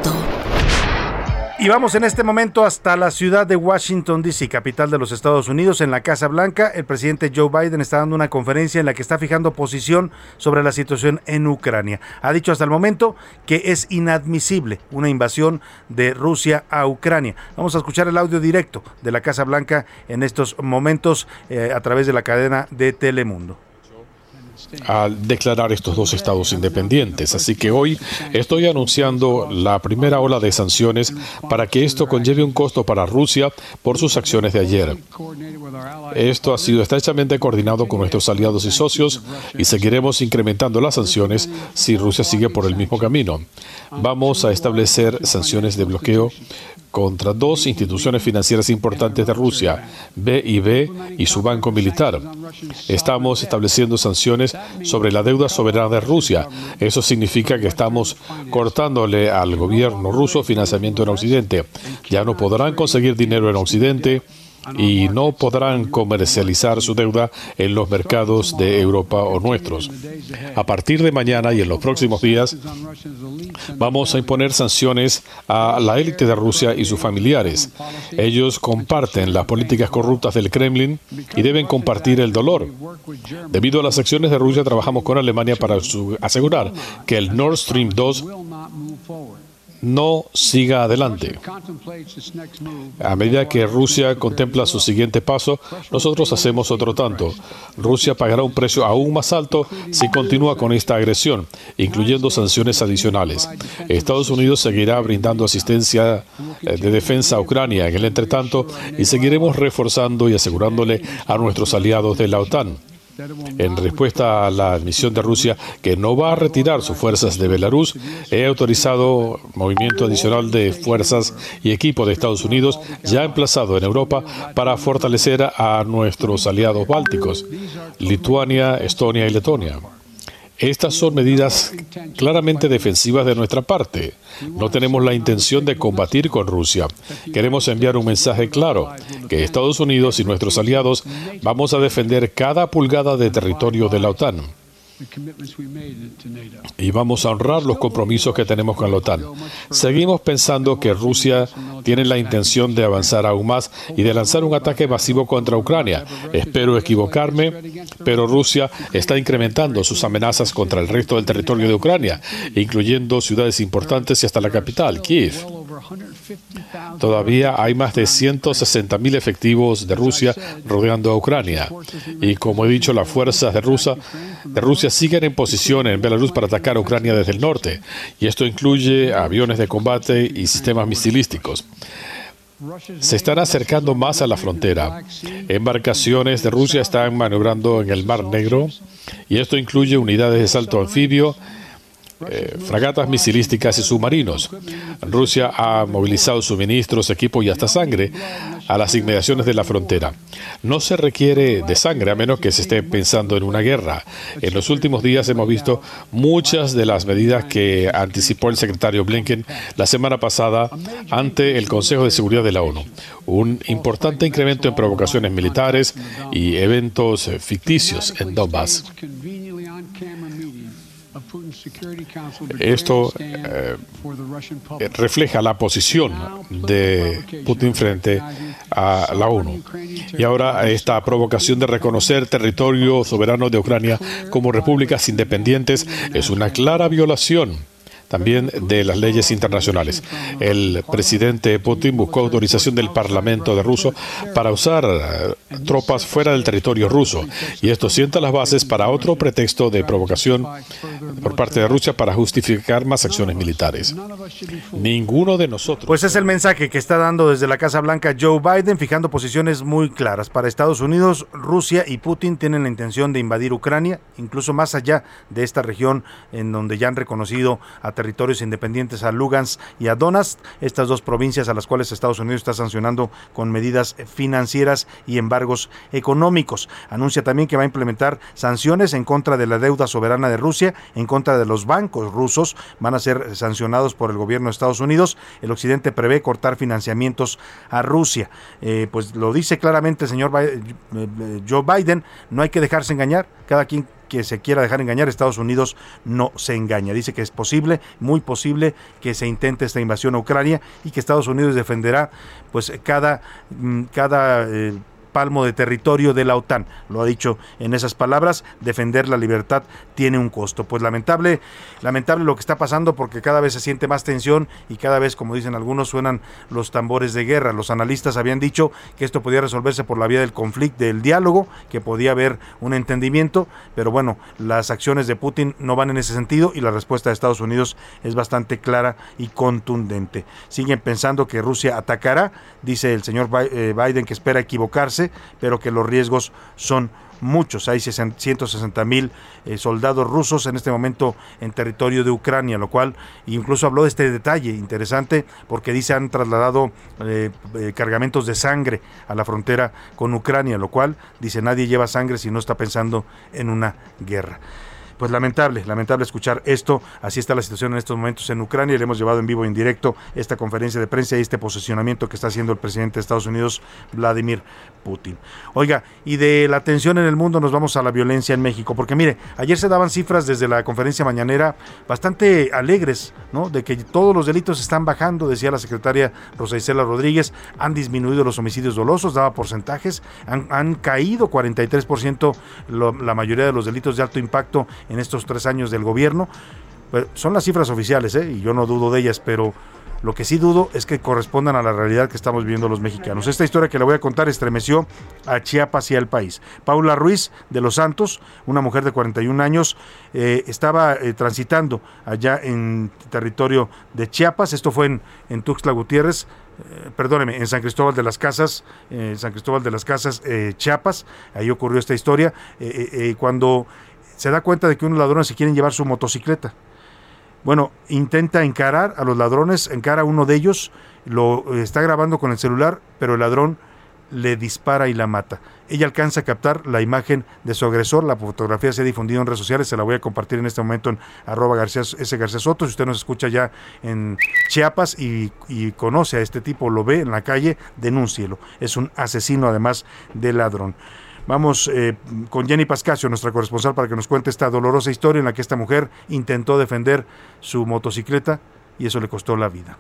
Y vamos en este momento hasta la ciudad de Washington, D.C., capital de los Estados Unidos, en la Casa Blanca. El presidente Joe Biden está dando una conferencia en la que está fijando posición sobre la situación en Ucrania. Ha dicho hasta el momento que es inadmisible una invasión de Rusia a Ucrania. Vamos a escuchar el audio directo de la Casa Blanca en estos momentos eh, a través de la cadena de Telemundo. Al declarar estos dos estados independientes. Así que hoy estoy anunciando la primera ola de sanciones para que esto conlleve un costo para Rusia por sus acciones de ayer. Esto ha sido estrechamente coordinado con nuestros aliados y socios y seguiremos incrementando las sanciones si Rusia sigue por el mismo camino. Vamos a establecer sanciones de bloqueo contra dos instituciones financieras importantes de Rusia, BIB y su banco militar. Estamos estableciendo sanciones sobre la deuda soberana de Rusia. Eso significa que estamos cortándole al gobierno ruso financiamiento en Occidente. Ya no podrán conseguir dinero en Occidente y no podrán comercializar su deuda en los mercados de Europa o nuestros. A partir de mañana y en los próximos días vamos a imponer sanciones a la élite de Rusia y sus familiares. Ellos comparten las políticas corruptas del Kremlin y deben compartir el dolor. Debido a las acciones de Rusia, trabajamos con Alemania para asegurar que el Nord Stream 2 no siga adelante. A medida que Rusia contempla su siguiente paso, nosotros hacemos otro tanto. Rusia pagará un precio aún más alto si continúa con esta agresión, incluyendo sanciones adicionales. Estados Unidos seguirá brindando asistencia eh, de defensa a Ucrania en el entretanto y seguiremos reforzando y asegurándole a nuestros aliados de la OTAN en respuesta a la admisión de Rusia que no va a retirar sus fuerzas de Belarus, he autorizado movimiento adicional de fuerzas y equipo de Estados Unidos ya emplazado en Europa para fortalecer a nuestros aliados bálticos, Lituania, Estonia y Letonia. Estas son medidas claramente defensivas de nuestra parte. No tenemos la intención de combatir con Rusia. Queremos enviar un mensaje claro, que Estados Unidos y nuestros aliados vamos a defender cada pulgada de territorio de la OTAN. Y vamos a honrar los compromisos que tenemos con la OTAN. Seguimos pensando que Rusia tiene la intención de avanzar aún más y de lanzar un ataque masivo contra Ucrania. Espero equivocarme, pero Rusia está incrementando sus amenazas contra el resto del territorio de Ucrania, incluyendo ciudades importantes y hasta la capital, Kiev. Todavía hay más de 160.000 efectivos de Rusia rodeando a Ucrania. Y como he dicho, las fuerzas de Rusia, de Rusia siguen en posición en Belarus para atacar a Ucrania desde el norte. Y esto incluye aviones de combate y sistemas misilísticos se están acercando más a la frontera. Embarcaciones de Rusia están maniobrando en el Mar Negro y esto incluye unidades de salto anfibio eh, fragatas misilísticas y submarinos. Rusia ha movilizado suministros, equipo y hasta sangre a las inmediaciones de la frontera. No se requiere de sangre a menos que se esté pensando en una guerra. En los últimos días hemos visto muchas de las medidas que anticipó el secretario Blinken la semana pasada ante el Consejo de Seguridad de la ONU. Un importante incremento en provocaciones militares y eventos ficticios en Donbass. Esto eh, refleja la posición de Putin frente a la ONU. Y ahora esta provocación de reconocer territorio soberano de Ucrania como repúblicas independientes es una clara violación también de las leyes internacionales. El presidente Putin buscó autorización del Parlamento de ruso para usar eh, tropas fuera del territorio ruso y esto sienta las bases para otro pretexto de provocación por parte de Rusia para justificar más acciones militares. Ninguno de nosotros. Pues es el mensaje que está dando desde la Casa Blanca Joe Biden, fijando posiciones muy claras. Para Estados Unidos, Rusia y Putin tienen la intención de invadir Ucrania, incluso más allá de esta región en donde ya han reconocido a territorios independientes a Lugansk y a Donetsk, estas dos provincias a las cuales Estados Unidos está sancionando con medidas financieras y embargos económicos. Anuncia también que va a implementar sanciones en contra de la deuda soberana de Rusia, en contra de los bancos rusos, van a ser sancionados por el gobierno de Estados Unidos. El occidente prevé cortar financiamientos a Rusia. Eh, pues lo dice claramente el señor eh, Joe Biden, no hay que dejarse engañar, cada quien que se quiera dejar engañar, Estados Unidos no se engaña. Dice que es posible, muy posible, que se intente esta invasión a Ucrania y que Estados Unidos defenderá pues cada, mm, cada eh, palmo de territorio de la OTAN. Lo ha dicho en esas palabras, defender la libertad tiene un costo. Pues lamentable, lamentable lo que está pasando porque cada vez se siente más tensión y cada vez, como dicen algunos, suenan los tambores de guerra. Los analistas habían dicho que esto podía resolverse por la vía del conflicto, del diálogo, que podía haber un entendimiento, pero bueno, las acciones de Putin no van en ese sentido y la respuesta de Estados Unidos es bastante clara y contundente. Siguen pensando que Rusia atacará, dice el señor eh, Biden que espera equivocarse, pero que los riesgos son muchos. Hay 160 mil eh, soldados rusos en este momento en territorio de Ucrania, lo cual incluso habló de este detalle interesante porque dice han trasladado eh, cargamentos de sangre a la frontera con Ucrania, lo cual dice nadie lleva sangre si no está pensando en una guerra pues lamentable, lamentable escuchar esto. Así está la situación en estos momentos en Ucrania. Le hemos llevado en vivo en directo esta conferencia de prensa y este posicionamiento que está haciendo el presidente de Estados Unidos, Vladimir Putin. Oiga, y de la tensión en el mundo nos vamos a la violencia en México, porque mire, ayer se daban cifras desde la conferencia mañanera bastante alegres, ¿no? De que todos los delitos están bajando, decía la secretaria Rosa Isela Rodríguez, han disminuido los homicidios dolosos, daba porcentajes, han, han caído 43% la mayoría de los delitos de alto impacto en estos tres años del gobierno. Pues, son las cifras oficiales, ¿eh? y yo no dudo de ellas, pero lo que sí dudo es que correspondan a la realidad que estamos viviendo los mexicanos. Esta historia que le voy a contar estremeció a Chiapas y al país. Paula Ruiz de Los Santos, una mujer de 41 años, eh, estaba eh, transitando allá en territorio de Chiapas. Esto fue en, en Tuxtla Gutiérrez. perdóneme, en San Cristóbal de las Casas, en San Cristóbal de las Casas, Chiapas, ahí ocurrió esta historia, cuando se da cuenta de que unos ladrones se quieren llevar su motocicleta. Bueno, intenta encarar a los ladrones, encara a uno de ellos, lo está grabando con el celular, pero el ladrón le dispara y la mata. Ella alcanza a captar la imagen de su agresor, la fotografía se ha difundido en redes sociales, se la voy a compartir en este momento en arroba García, S. García Soto, si usted nos escucha ya en Chiapas y, y conoce a este tipo, lo ve en la calle, denúncielo. Es un asesino además de ladrón. Vamos eh, con Jenny Pascasio, nuestra corresponsal, para que nos cuente esta dolorosa historia en la que esta mujer intentó defender su motocicleta y eso le costó la vida.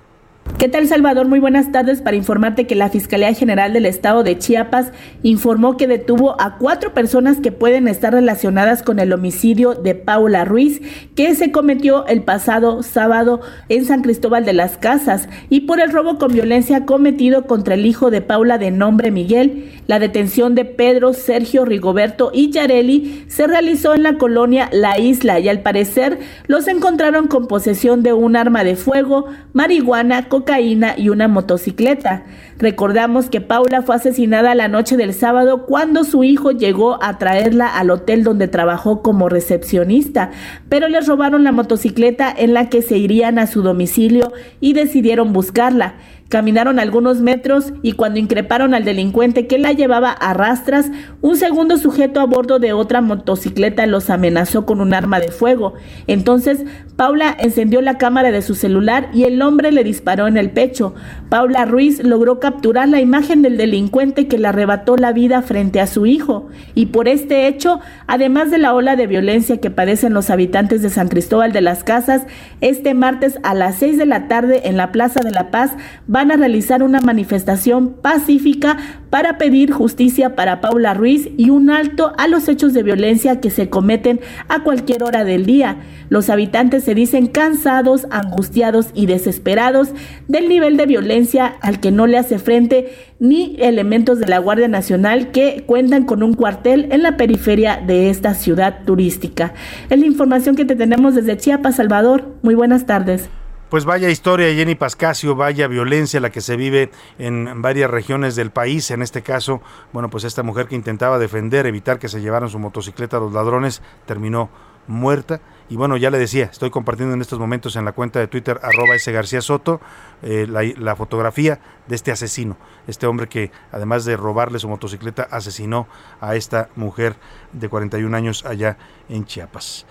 ¿Qué tal Salvador? Muy buenas tardes para informarte que la Fiscalía General del Estado de Chiapas informó que detuvo a cuatro personas que pueden estar relacionadas con el homicidio de Paula Ruiz que se cometió el pasado sábado en San Cristóbal de las Casas y por el robo con violencia cometido contra el hijo de Paula de nombre Miguel. La detención de Pedro, Sergio, Rigoberto y Yareli se realizó en la colonia La Isla y al parecer los encontraron con posesión de un arma de fuego, marihuana, cocaína y una motocicleta. Recordamos que Paula fue asesinada la noche del sábado cuando su hijo llegó a traerla al hotel donde trabajó como recepcionista, pero les robaron la motocicleta en la que se irían a su domicilio y decidieron buscarla. Caminaron algunos metros y cuando increparon al delincuente que la llevaba a rastras, un segundo sujeto a bordo de otra motocicleta los amenazó con un arma de fuego. Entonces, Paula encendió la cámara de su celular y el hombre le disparó en el pecho. Paula Ruiz logró capturar la imagen del delincuente que le arrebató la vida frente a su hijo. Y por este hecho, además de la ola de violencia que padecen los habitantes de San Cristóbal de las Casas, este martes a las 6 de la tarde en la Plaza de la Paz van a realizar una manifestación pacífica para pedir justicia para Paula Ruiz y un alto a los hechos de violencia que se cometen a cualquier hora del día. Los habitantes se dicen cansados, angustiados y desesperados del nivel de violencia al que no le hace frente ni elementos de la Guardia Nacional que cuentan con un cuartel en la periferia de esta ciudad turística. Es la información que te tenemos desde Chiapas, Salvador. Muy buenas tardes. Pues vaya historia, Jenny Pascasio, vaya violencia la que se vive en varias regiones del país. En este caso, bueno, pues esta mujer que intentaba defender, evitar que se llevaran su motocicleta a los ladrones, terminó muerta. Y bueno, ya le decía, estoy compartiendo en estos momentos en la cuenta de Twitter, arroba ese García Soto, eh, la, la, fotografía de este asesino, este hombre que además de robarle su motocicleta, asesinó a esta mujer de 41 años allá en Chiapas.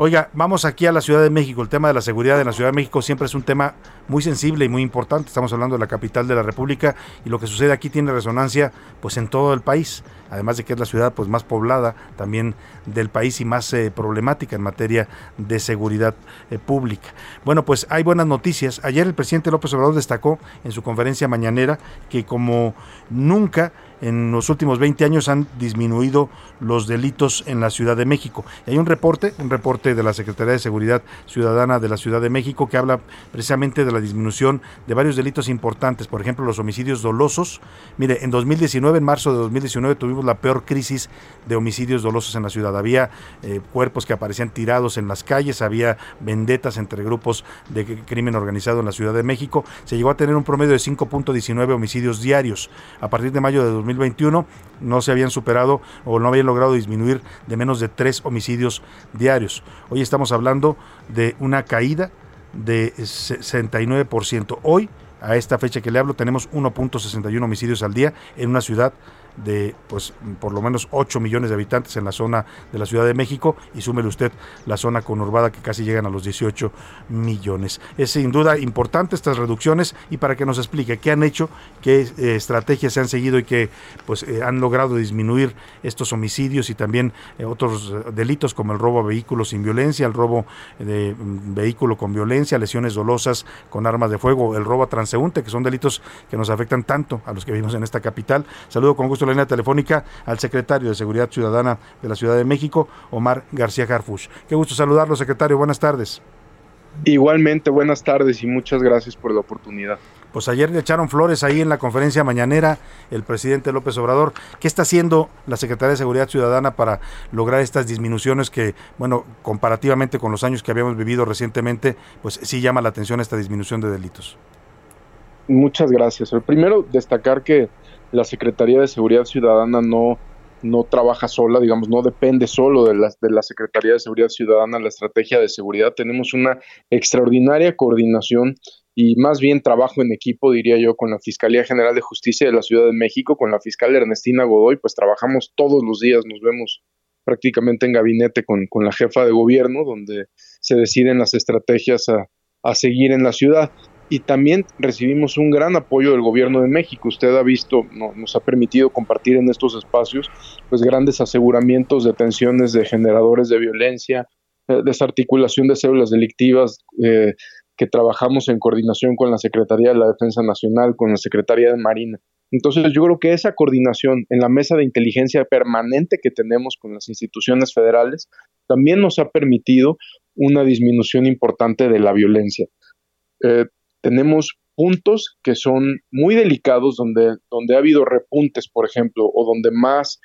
Oiga, vamos aquí a la Ciudad de México. El tema de la seguridad en la Ciudad de México siempre es un tema muy sensible y muy importante. Estamos hablando de la capital de la República y lo que sucede aquí tiene resonancia pues en todo el país. Además de que es la ciudad pues más poblada también del país y más eh, problemática en materia de seguridad eh, pública. Bueno, pues hay buenas noticias. Ayer el presidente López Obrador destacó en su conferencia mañanera que como nunca en los últimos 20 años han disminuido los delitos en la Ciudad de México. Hay un reporte, un reporte de la Secretaría de Seguridad Ciudadana de la Ciudad de México que habla precisamente de la disminución de varios delitos importantes, por ejemplo, los homicidios dolosos. Mire, en 2019, en marzo de 2019, tuvimos la peor crisis de homicidios dolosos en la ciudad. Había eh, cuerpos que aparecían tirados en las calles, había vendetas entre grupos de crimen organizado en la Ciudad de México. Se llegó a tener un promedio de 5.19 homicidios diarios. A partir de mayo de 2021 no se habían superado o no habían logrado disminuir de menos de tres homicidios diarios. Hoy estamos hablando de una caída de 69%. Hoy, a esta fecha que le hablo, tenemos 1.61 homicidios al día en una ciudad de pues por lo menos 8 millones de habitantes en la zona de la Ciudad de México y súmele usted la zona conurbada que casi llegan a los 18 millones. Es sin duda importante estas reducciones y para que nos explique qué han hecho, qué eh, estrategias se han seguido y que pues eh, han logrado disminuir estos homicidios y también eh, otros delitos como el robo a vehículos sin violencia, el robo de mm, vehículo con violencia, lesiones dolosas con armas de fuego, el robo a transeúnte, que son delitos que nos afectan tanto a los que vivimos en esta capital. Saludo con gusto la línea telefónica al secretario de Seguridad Ciudadana de la Ciudad de México, Omar García Harfush. Qué gusto saludarlo, secretario. Buenas tardes. Igualmente, buenas tardes y muchas gracias por la oportunidad. Pues ayer le echaron flores ahí en la conferencia mañanera el presidente López Obrador. ¿Qué está haciendo la Secretaría de Seguridad Ciudadana para lograr estas disminuciones que, bueno, comparativamente con los años que habíamos vivido recientemente, pues sí llama la atención esta disminución de delitos? Muchas gracias. El primero, destacar que la Secretaría de Seguridad Ciudadana no, no trabaja sola, digamos, no depende solo de la, de la Secretaría de Seguridad Ciudadana la estrategia de seguridad. Tenemos una extraordinaria coordinación y más bien trabajo en equipo, diría yo, con la Fiscalía General de Justicia de la Ciudad de México, con la fiscal Ernestina Godoy, pues trabajamos todos los días, nos vemos prácticamente en gabinete con, con la jefa de gobierno, donde se deciden las estrategias a, a seguir en la ciudad y también recibimos un gran apoyo del gobierno de México. Usted ha visto, nos ha permitido compartir en estos espacios pues grandes aseguramientos, detenciones de generadores de violencia, eh, desarticulación de células delictivas, eh, que trabajamos en coordinación con la Secretaría de la Defensa Nacional, con la Secretaría de Marina. Entonces yo creo que esa coordinación en la mesa de inteligencia permanente que tenemos con las instituciones federales también nos ha permitido una disminución importante de la violencia. Eh, tenemos puntos que son muy delicados donde, donde ha habido repuntes, por ejemplo, o donde más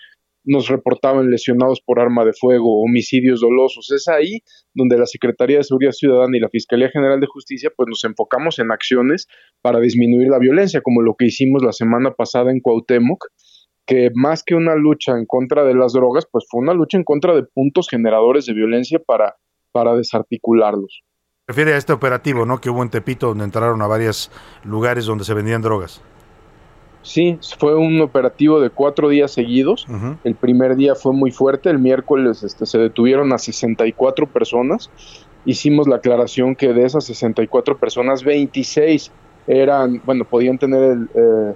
nos reportaban lesionados por arma de fuego, homicidios dolosos. Es ahí donde la Secretaría de Seguridad Ciudadana y la Fiscalía General de Justicia pues nos enfocamos en acciones para disminuir la violencia, como lo que hicimos la semana pasada en Cuauhtémoc, que más que una lucha en contra de las drogas, pues fue una lucha en contra de puntos generadores de violencia para, para desarticularlos. Refiere a este operativo, ¿no? Que hubo en Tepito, donde entraron a varios lugares donde se vendían drogas. Sí, fue un operativo de cuatro días seguidos. El primer día fue muy fuerte, el miércoles este, se detuvieron a 64 personas. Hicimos la aclaración que de esas 64 personas, 26 eran, bueno, podían tener el, eh,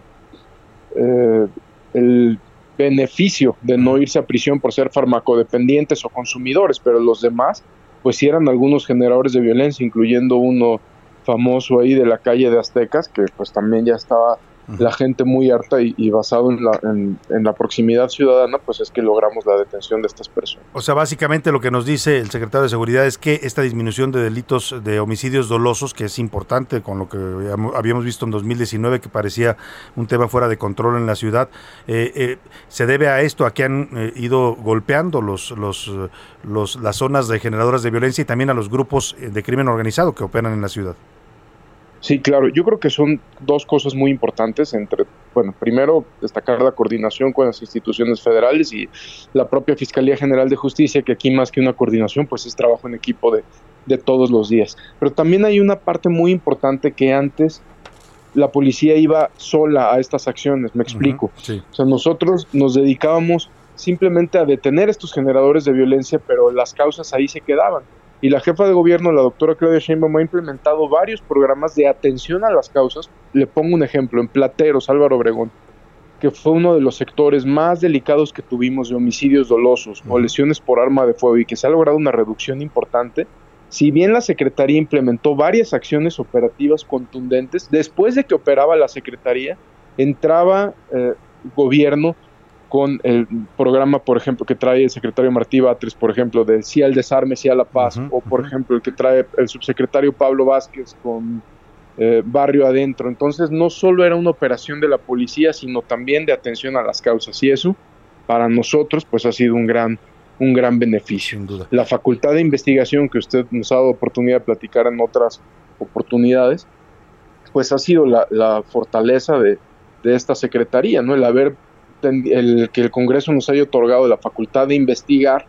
eh, el beneficio de no irse a prisión por ser farmacodependientes o consumidores, pero los demás pues sí eran algunos generadores de violencia, incluyendo uno famoso ahí de la calle de Aztecas, que pues también ya estaba la gente muy harta y, basado en la, en, la proximidad ciudadana, pues es que logramos la detención de estas personas. O sea, básicamente lo que nos dice el secretario de Seguridad es que esta disminución de delitos de homicidios dolosos, que es importante con lo que habíamos visto en 2019, que parecía un tema fuera de control en la ciudad, eh, eh, se debe a esto, a que han eh, ido golpeando los, los, los, las zonas de generadoras de violencia y también a los grupos de crimen organizado que operan en la ciudad. Sí, claro. Yo creo que son dos cosas muy importantes entre, bueno, primero destacar la coordinación con las instituciones federales y la propia Fiscalía General de Justicia, que aquí más que una coordinación, pues es trabajo en equipo de, de todos los días. Pero también hay una parte muy importante que antes la policía iba sola a estas acciones, me explico. O sea, nosotros nos dedicábamos simplemente a detener estos generadores de violencia, pero las causas ahí se quedaban y la jefa de gobierno, la doctora Claudia Sheinbaum, ha implementado varios programas de atención a las causas. Le pongo un ejemplo, en Plateros, Álvaro Obregón, que fue uno de los sectores más delicados que tuvimos de homicidios dolosos o lesiones por arma de fuego y que se ha logrado una reducción importante. Si bien la Secretaría implementó varias acciones operativas contundentes, después de que operaba la Secretaría, entraba eh, gobierno con el programa, por ejemplo, que trae el secretario Martí Batres, por ejemplo, de sí al desarme, sí a la paz, o por ejemplo, el que trae el subsecretario Pablo Vázquez con eh, Barrio Adentro. Entonces, no solo era una operación de la policía, sino también de atención a las causas. Y eso, para nosotros, pues ha sido un gran, un gran beneficio. La facultad de investigación que usted nos ha dado oportunidad de platicar en otras oportunidades, pues ha sido la, la fortaleza de, de esta secretaría, ¿no? El haber el que el Congreso nos haya otorgado la facultad de investigar,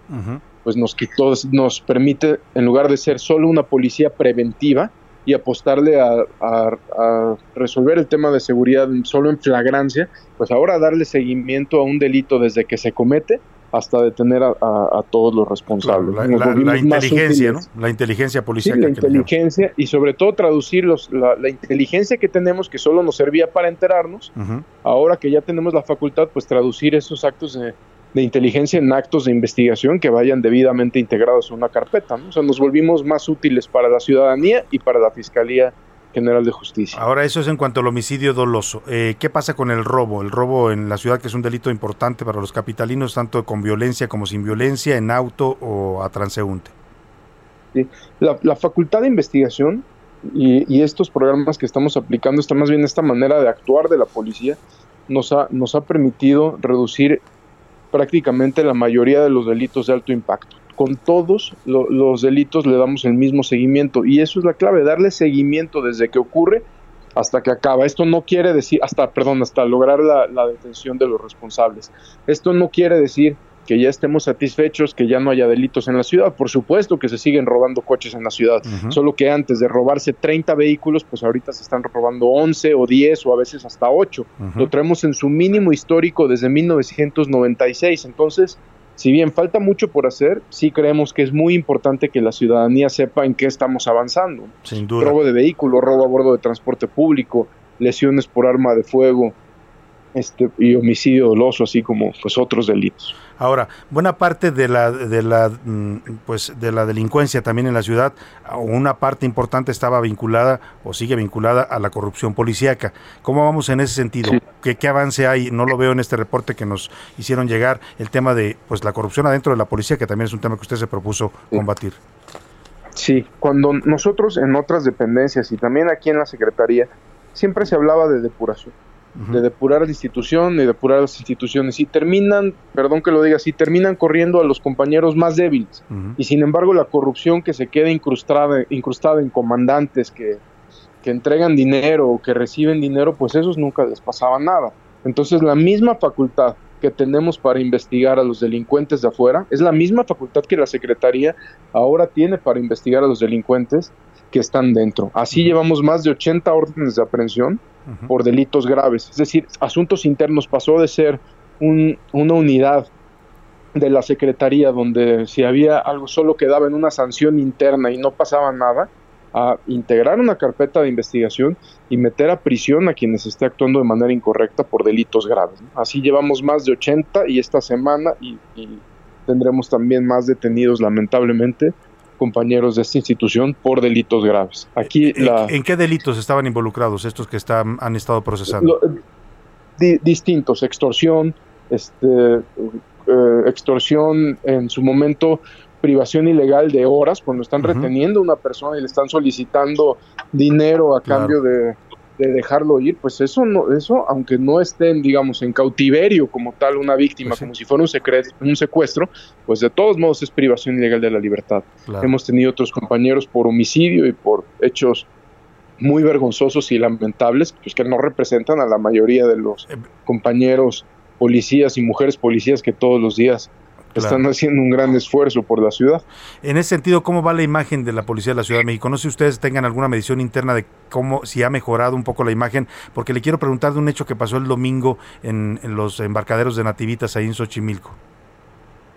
pues nos quitó, nos permite, en lugar de ser solo una policía preventiva y apostarle a, a, resolver el tema de seguridad solo en flagrancia, pues ahora darle seguimiento a un delito desde que se comete hasta detener a, a, todos los responsables. la, inteligencia, ¿no? La inteligencia policial. la inteligencia y sobre todo traducir los, la, inteligencia que tenemos, que solo nos servía para enterarnos, ahora que ya tenemos la facultad, pues traducir esos actos de, de, inteligencia en actos de investigación que vayan debidamente integrados en una carpeta. ¿no? O sea, nos volvimos más útiles para la ciudadanía y para la Fiscalía General de Justicia. Ahora, eso es en cuanto al homicidio doloso. Eh, ¿Qué pasa con el robo? El robo en la ciudad, que es un delito importante para los capitalinos, tanto con violencia como sin violencia, en auto o a transeúnte. Sí. La, facultad de investigación y, estos programas que estamos aplicando, está más bien esta manera de actuar de la policía, nos ha, nos ha permitido reducir prácticamente la mayoría de los delitos de alto impacto con todos los delitos le damos el mismo seguimiento y eso es la clave, darle seguimiento desde que ocurre hasta que acaba. Esto no quiere decir, hasta, perdón, hasta lograr la, detención de los responsables. Esto no quiere decir que ya estemos satisfechos, que ya no haya delitos en la ciudad. Por supuesto que se siguen robando coches en la ciudad, solo que antes de robarse 30 vehículos, pues ahorita se están robando 11 o 10 o a veces hasta 8. Lo traemos en su mínimo histórico desde 1996. Entonces, si bien falta mucho por hacer, sí creemos que es muy importante que la ciudadanía sepa en qué estamos avanzando. Sin duda. Robo de vehículo, robo a bordo de transporte público, lesiones por arma de fuego, este, y homicidio doloso, así como pues otros delitos. Ahora, buena parte de la de la mm, pues de la delincuencia también en la ciudad, una parte importante estaba vinculada o sigue vinculada a la corrupción policíaca. ¿Cómo vamos en ese sentido? ¿Qué, ¿Qué, avance hay? No lo veo en este reporte que nos hicieron llegar el tema de pues la corrupción adentro de la policía, que también es un tema que usted se propuso combatir. Sí, cuando nosotros en otras dependencias y también aquí en la Secretaría siempre se hablaba de depuración de depurar la institución y depurar las instituciones. Y terminan, perdón que lo diga así, terminan corriendo a los compañeros más débiles. Y sin embargo la corrupción que se queda incrustada, incrustada en comandantes que, que entregan dinero o que reciben dinero, pues esos nunca les pasaba nada. Entonces la misma facultad que tenemos para investigar a los delincuentes de afuera es la misma facultad que la Secretaría ahora tiene para investigar a los delincuentes que están dentro. Así llevamos más de 80 órdenes de aprehensión por delitos graves. Es decir, asuntos internos pasó de ser una unidad de la Secretaría donde si había algo solo quedaba en una sanción interna y no pasaba nada, a integrar una carpeta de investigación y meter a prisión a quienes esté actuando de manera incorrecta por delitos graves. Así llevamos más de 80 y esta semana y tendremos también más detenidos lamentablemente compañeros de esta institución por delitos graves. Aquí ¿En, qué delitos estaban involucrados estos que están, han estado procesando? distintos, extorsión, este, eh, extorsión en su momento privación ilegal de horas cuando están reteniendo a una persona y le están solicitando dinero a cambio de, de dejarlo ir, pues eso no, eso, aunque no estén, digamos, en cautiverio como tal una víctima, pues como si fuera un, secreto, un secuestro, pues de todos modos es privación ilegal de la libertad. Hemos tenido otros compañeros por homicidio y por hechos muy vergonzosos y lamentables, pues que no representan a la mayoría de los eh, compañeros policías y mujeres policías que todos los días están haciendo un gran esfuerzo por la ciudad. En ese sentido, ¿cómo va la imagen de la Policía de la Ciudad de México? No sé si ustedes tengan alguna medición interna de cómo, si ha mejorado un poco la imagen, porque le quiero preguntar de un hecho que pasó el domingo en, los embarcaderos de Nativitas ahí en Xochimilco.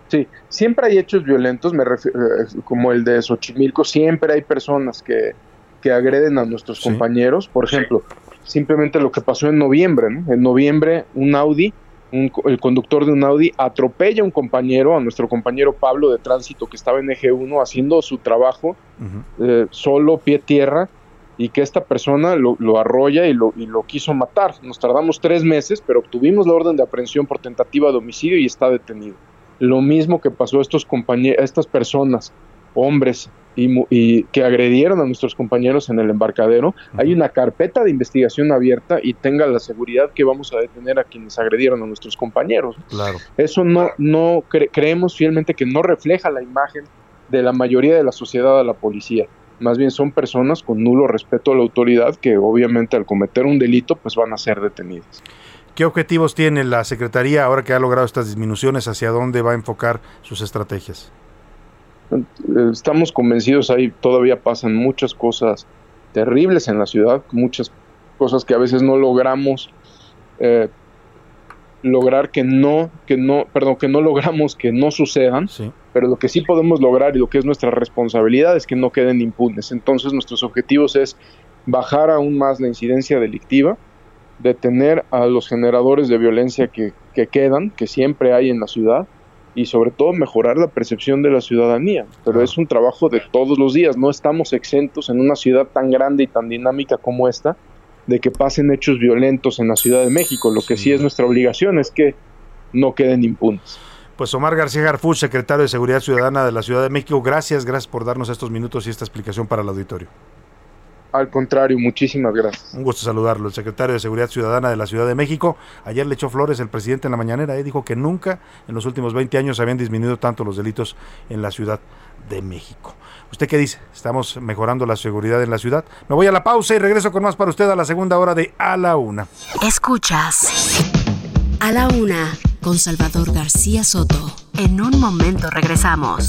Sí, siempre hay hechos violentos, me eh, como el de Xochimilco, siempre hay personas que, que agreden a nuestros compañeros. Por ejemplo, simplemente lo que pasó en noviembre, ¿no? En noviembre, un Audi el conductor de un Audi atropella a un compañero, a nuestro compañero Pablo de tránsito que estaba en eje 1 haciendo su trabajo, eh, solo, pie tierra, y que esta persona lo, lo arrolla y lo, y lo quiso matar. Nos tardamos tres meses, pero obtuvimos la orden de aprehensión por tentativa de homicidio y está detenido. Lo mismo que pasó a estos compañeros, a estas personas, hombres y, y que agredieron a nuestros compañeros en el embarcadero. Hay una carpeta de investigación abierta y tenga la seguridad que vamos a detener a quienes agredieron a nuestros compañeros. Claro. Eso no, no cre- creemos fielmente que no refleja la imagen de la mayoría de la sociedad a la policía. Más bien son personas con nulo respeto a la autoridad que obviamente al cometer un delito pues van a ser detenidas. ¿Qué objetivos tiene la Secretaría ahora que ha logrado estas disminuciones? ¿Hacia dónde va a enfocar sus estrategias? Estamos convencidos ahí todavía pasan muchas cosas terribles en la ciudad, muchas cosas que a veces no logramos eh, lograr que no, que no, perdón, que no logramos que no sucedan, pero lo que sí podemos lograr y lo que es nuestra responsabilidad es que no queden impunes. Entonces nuestros objetivos es bajar aún más la incidencia delictiva, detener a los generadores de violencia que, que quedan, que siempre hay en la ciudad, y sobre todo mejorar la percepción de la ciudadanía. Pero es un trabajo de todos los días, no estamos exentos en una ciudad tan grande y tan dinámica como esta de que pasen hechos violentos en la Ciudad de México. Lo que sí es nuestra obligación es que no queden impunes. Pues Omar García Garfuch, secretario de Seguridad Ciudadana de la Ciudad de México, gracias, gracias por darnos estos minutos y esta explicación para el auditorio. Al contrario, muchísimas gracias. Un gusto saludarlo, el secretario de Seguridad Ciudadana de la Ciudad de México. Ayer le echó flores el presidente en la mañanera, eh, dijo que nunca en los últimos 20 años habían disminuido tanto los delitos en la Ciudad de México. ¿Usted qué dice? ¿Estamos mejorando la seguridad en la ciudad? Me voy a la pausa y regreso con más para usted a la segunda hora de A la Una. Escuchas A la Una con Salvador García Soto. En un momento regresamos.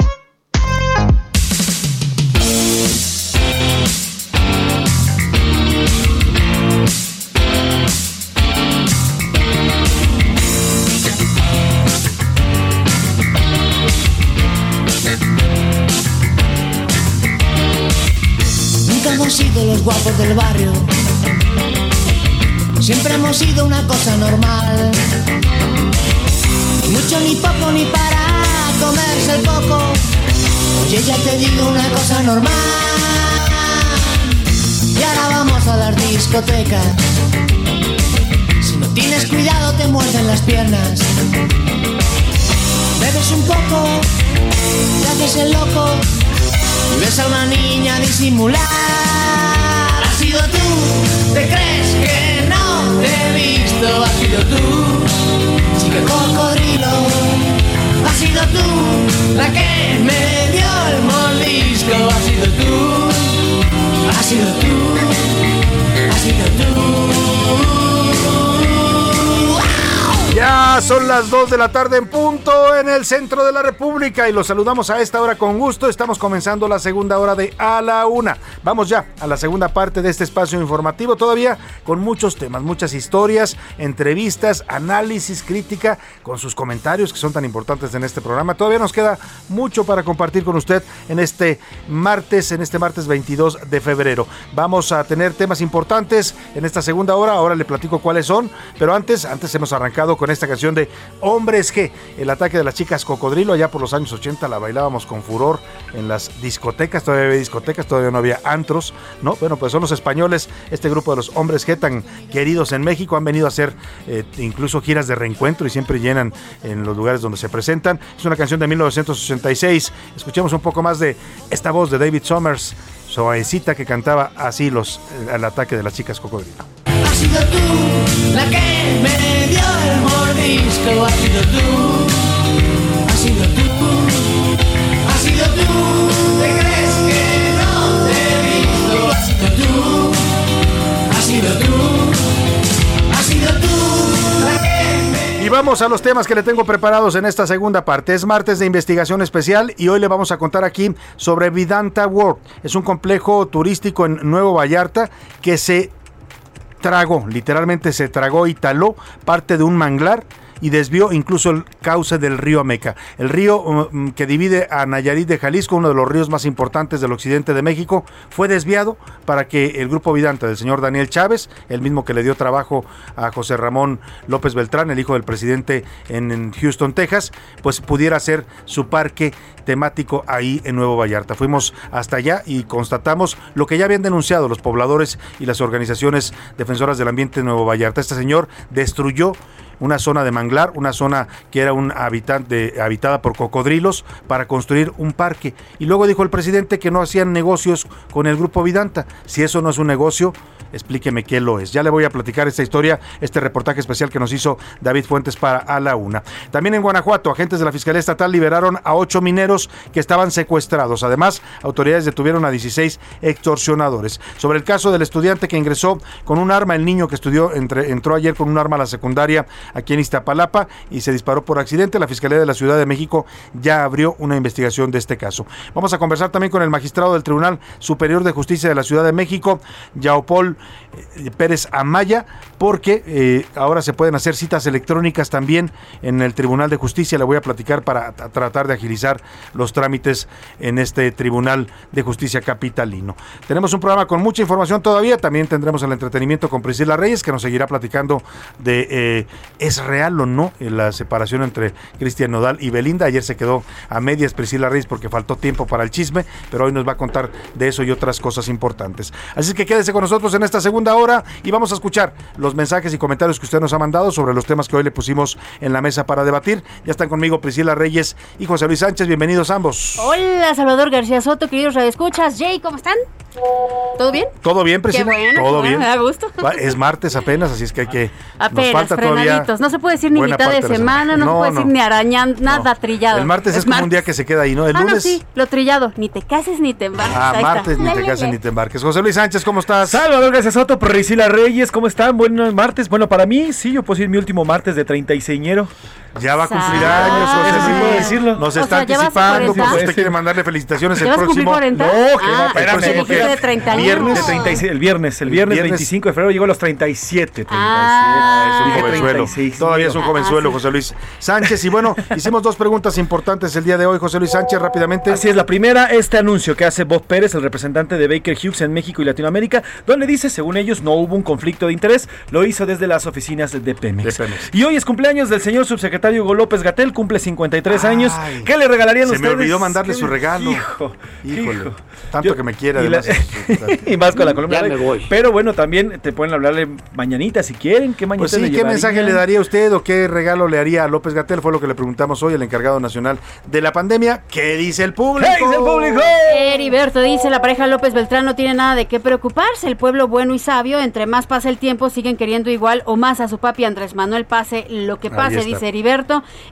Disimular. Has sido tú, te crees que no te he visto. Has sido tú, chica cocodrilo. Has sido tú, la que me dio el mordisco. Has sido tú, has sido tú, has sido tú. Ya son las 2 de la tarde en punto en el centro de la República y los saludamos a esta hora con gusto. Estamos comenzando la segunda hora de A la Una. Vamos ya a la segunda parte de este espacio informativo, todavía con muchos temas, muchas historias, entrevistas, análisis, crítica, con sus comentarios que son tan importantes en este programa. Todavía nos queda mucho para compartir con usted en este martes, en este martes 22 de febrero. Vamos a tener temas importantes en esta segunda hora. Ahora le platico cuáles son, pero antes, antes hemos arrancado con esta canción de Hombres G, el ataque de las chicas cocodrilo. Allá por los años 80 la bailábamos con furor en las discotecas. Todavía había discotecas, todavía no había antros, ¿no? Bueno, pues son los españoles, este grupo de los Hombres G tan queridos en México. Han venido a hacer eh, incluso giras de reencuentro y siempre llenan en los lugares donde se presentan. Es una canción de 1986. Escuchemos un poco más de esta voz de David Summers, suavecita que cantaba así los, el ataque de las chicas cocodrilo. Has sido tú la que me dio el mordisco. Has sido tú, vamos a los temas que le tengo preparados en esta segunda parte. Es martes de investigación especial y hoy le vamos a contar aquí sobre Vidanta World. Es un complejo turístico en Nuevo Vallarta que se tragó, literalmente se tragó y taló parte de un manglar y desvió incluso el cauce del río Ameca. El río um, que divide a Nayarit de Jalisco, uno de los ríos más importantes del occidente de México, fue desviado para que el grupo Vidanta del señor Daniel Chávez, el mismo que le dio trabajo a José Ramón López Beltrán, el hijo del presidente en, en Houston, Texas, pues pudiera hacer su parque temático ahí en Nuevo Vallarta. Fuimos hasta allá y constatamos lo que ya habían denunciado los pobladores y las organizaciones defensoras del ambiente de Nuevo Vallarta. Este señor destruyó una zona de manglar, una zona que era un habitante, habitada por cocodrilos para construir un parque. Y luego dijo el presidente que no hacían negocios con el grupo Vidanta. Si eso no es un negocio, explíqueme qué lo es. Ya le voy a platicar esta historia, este reportaje especial que nos hizo David Fuentes para A la Una. También en Guanajuato, agentes de la Fiscalía Estatal liberaron a ocho mineros que estaban secuestrados. Además, autoridades detuvieron a 16 extorsionadores. Sobre el caso del estudiante que ingresó con un arma, el niño que estudió entre, entró ayer con un arma a la secundaria aquí en Iztapalapa y se disparó por accidente. La Fiscalía de la Ciudad de México ya abrió una investigación de este caso. Vamos a conversar también con el magistrado del Tribunal Superior de Justicia de la Ciudad de México, Yaopol Pérez Amaya, porque eh, ahora se pueden hacer citas electrónicas también en el Tribunal de Justicia. Le voy a platicar para tratar de agilizar los trámites en este Tribunal de Justicia capitalino. Tenemos un programa con mucha información todavía. También tendremos el entretenimiento con Priscila Reyes, que nos seguirá platicando de eh, es real o no la separación entre Cristian Nodal y Belinda. Ayer se quedó a medias Priscila Reyes porque faltó tiempo para el chisme, pero hoy nos va a contar de eso y otras cosas importantes. Así que quédese con nosotros en esta segunda hora y vamos a escuchar los mensajes y comentarios que usted nos ha mandado sobre los temas que hoy le pusimos en la mesa para debatir. Ya están conmigo Priscila Reyes y José Luis Sánchez. Bienvenidos ambos. Hola, Salvador García Soto, queridos radioescuchas. Jay, ¿cómo están? ¿Todo bien? ¿Todo bien, Priscila? Qué bueno, Todo bien. me [LAUGHS] da gusto. Es martes apenas, así es que hay que... Apenas, nos falta todavía frenaditos. No se puede decir ni mitad de semana, no, se puede decir ni arañando, nada trillado. El martes es, como un día que se queda ahí, ¿no? El ah, lunes... no, sí, lo trillado. Ni te cases ni te embarques. Ah, martes ni te cases ni te embarques. José Luis Sánchez, ¿cómo estás? Salvador García Soto, Priscila Reyes, ¿cómo están? Buenos martes. Bueno, para mí, sí, yo puedo decir mi último martes de 36ñero. Ya va a cumplir años, José Luis. decirlo. Nos está sea, ¿ya vas a anticipando, 40? pues usted quiere mandarle felicitaciones ¿Ya el próximo... 40? No, que Ah, va, el espérame. próximo que- que- de 31. Viernes, de 36, el viernes, el viernes, Viernes. 25 de febrero llegó a los 37. 37. Ah, Es un jovenzuelo. 36, Todavía es un jovenzuelo, Ah. José Luis Sánchez. Y bueno, [LAUGHS] hicimos dos preguntas importantes el día de hoy, José Luis Sánchez, rápidamente. Así es, la primera, este anuncio que hace Bob Pérez, el representante de Baker Hughes en México y Latinoamérica, donde dice, según ellos, no hubo un conflicto de interés, lo hizo desde las oficinas de Pemex. De Pemex. Y hoy es cumpleaños del señor subsecretario Hugo López Gatel, cumple 53 Ay. años. ¿Qué le regalarían Se ustedes? me olvidó mandarle ¿Qué su regalo. Hijo, Híjole. hijo. Tanto Yo- que me quiere, y la- [LAUGHS] y más con la columna. Ya de- me voy. Pero bueno, también te pueden hablarle mañanita si quieren. ¿Qué mañanita Pues sí, le ¿qué llevarían? mensaje le daría usted o qué regalo le haría a López Gatel? Fue lo que le preguntamos hoy al encargado nacional de la pandemia. ¿Qué dice el público? ¿Qué dice el público? Heriberto dice, la pareja López Beltrán no tiene nada de qué preocuparse. El pueblo bueno y sabio, entre más pasa el tiempo, siguen queriendo igual o más a su papi Andrés Manuel pase lo que pase, dice Heriberto.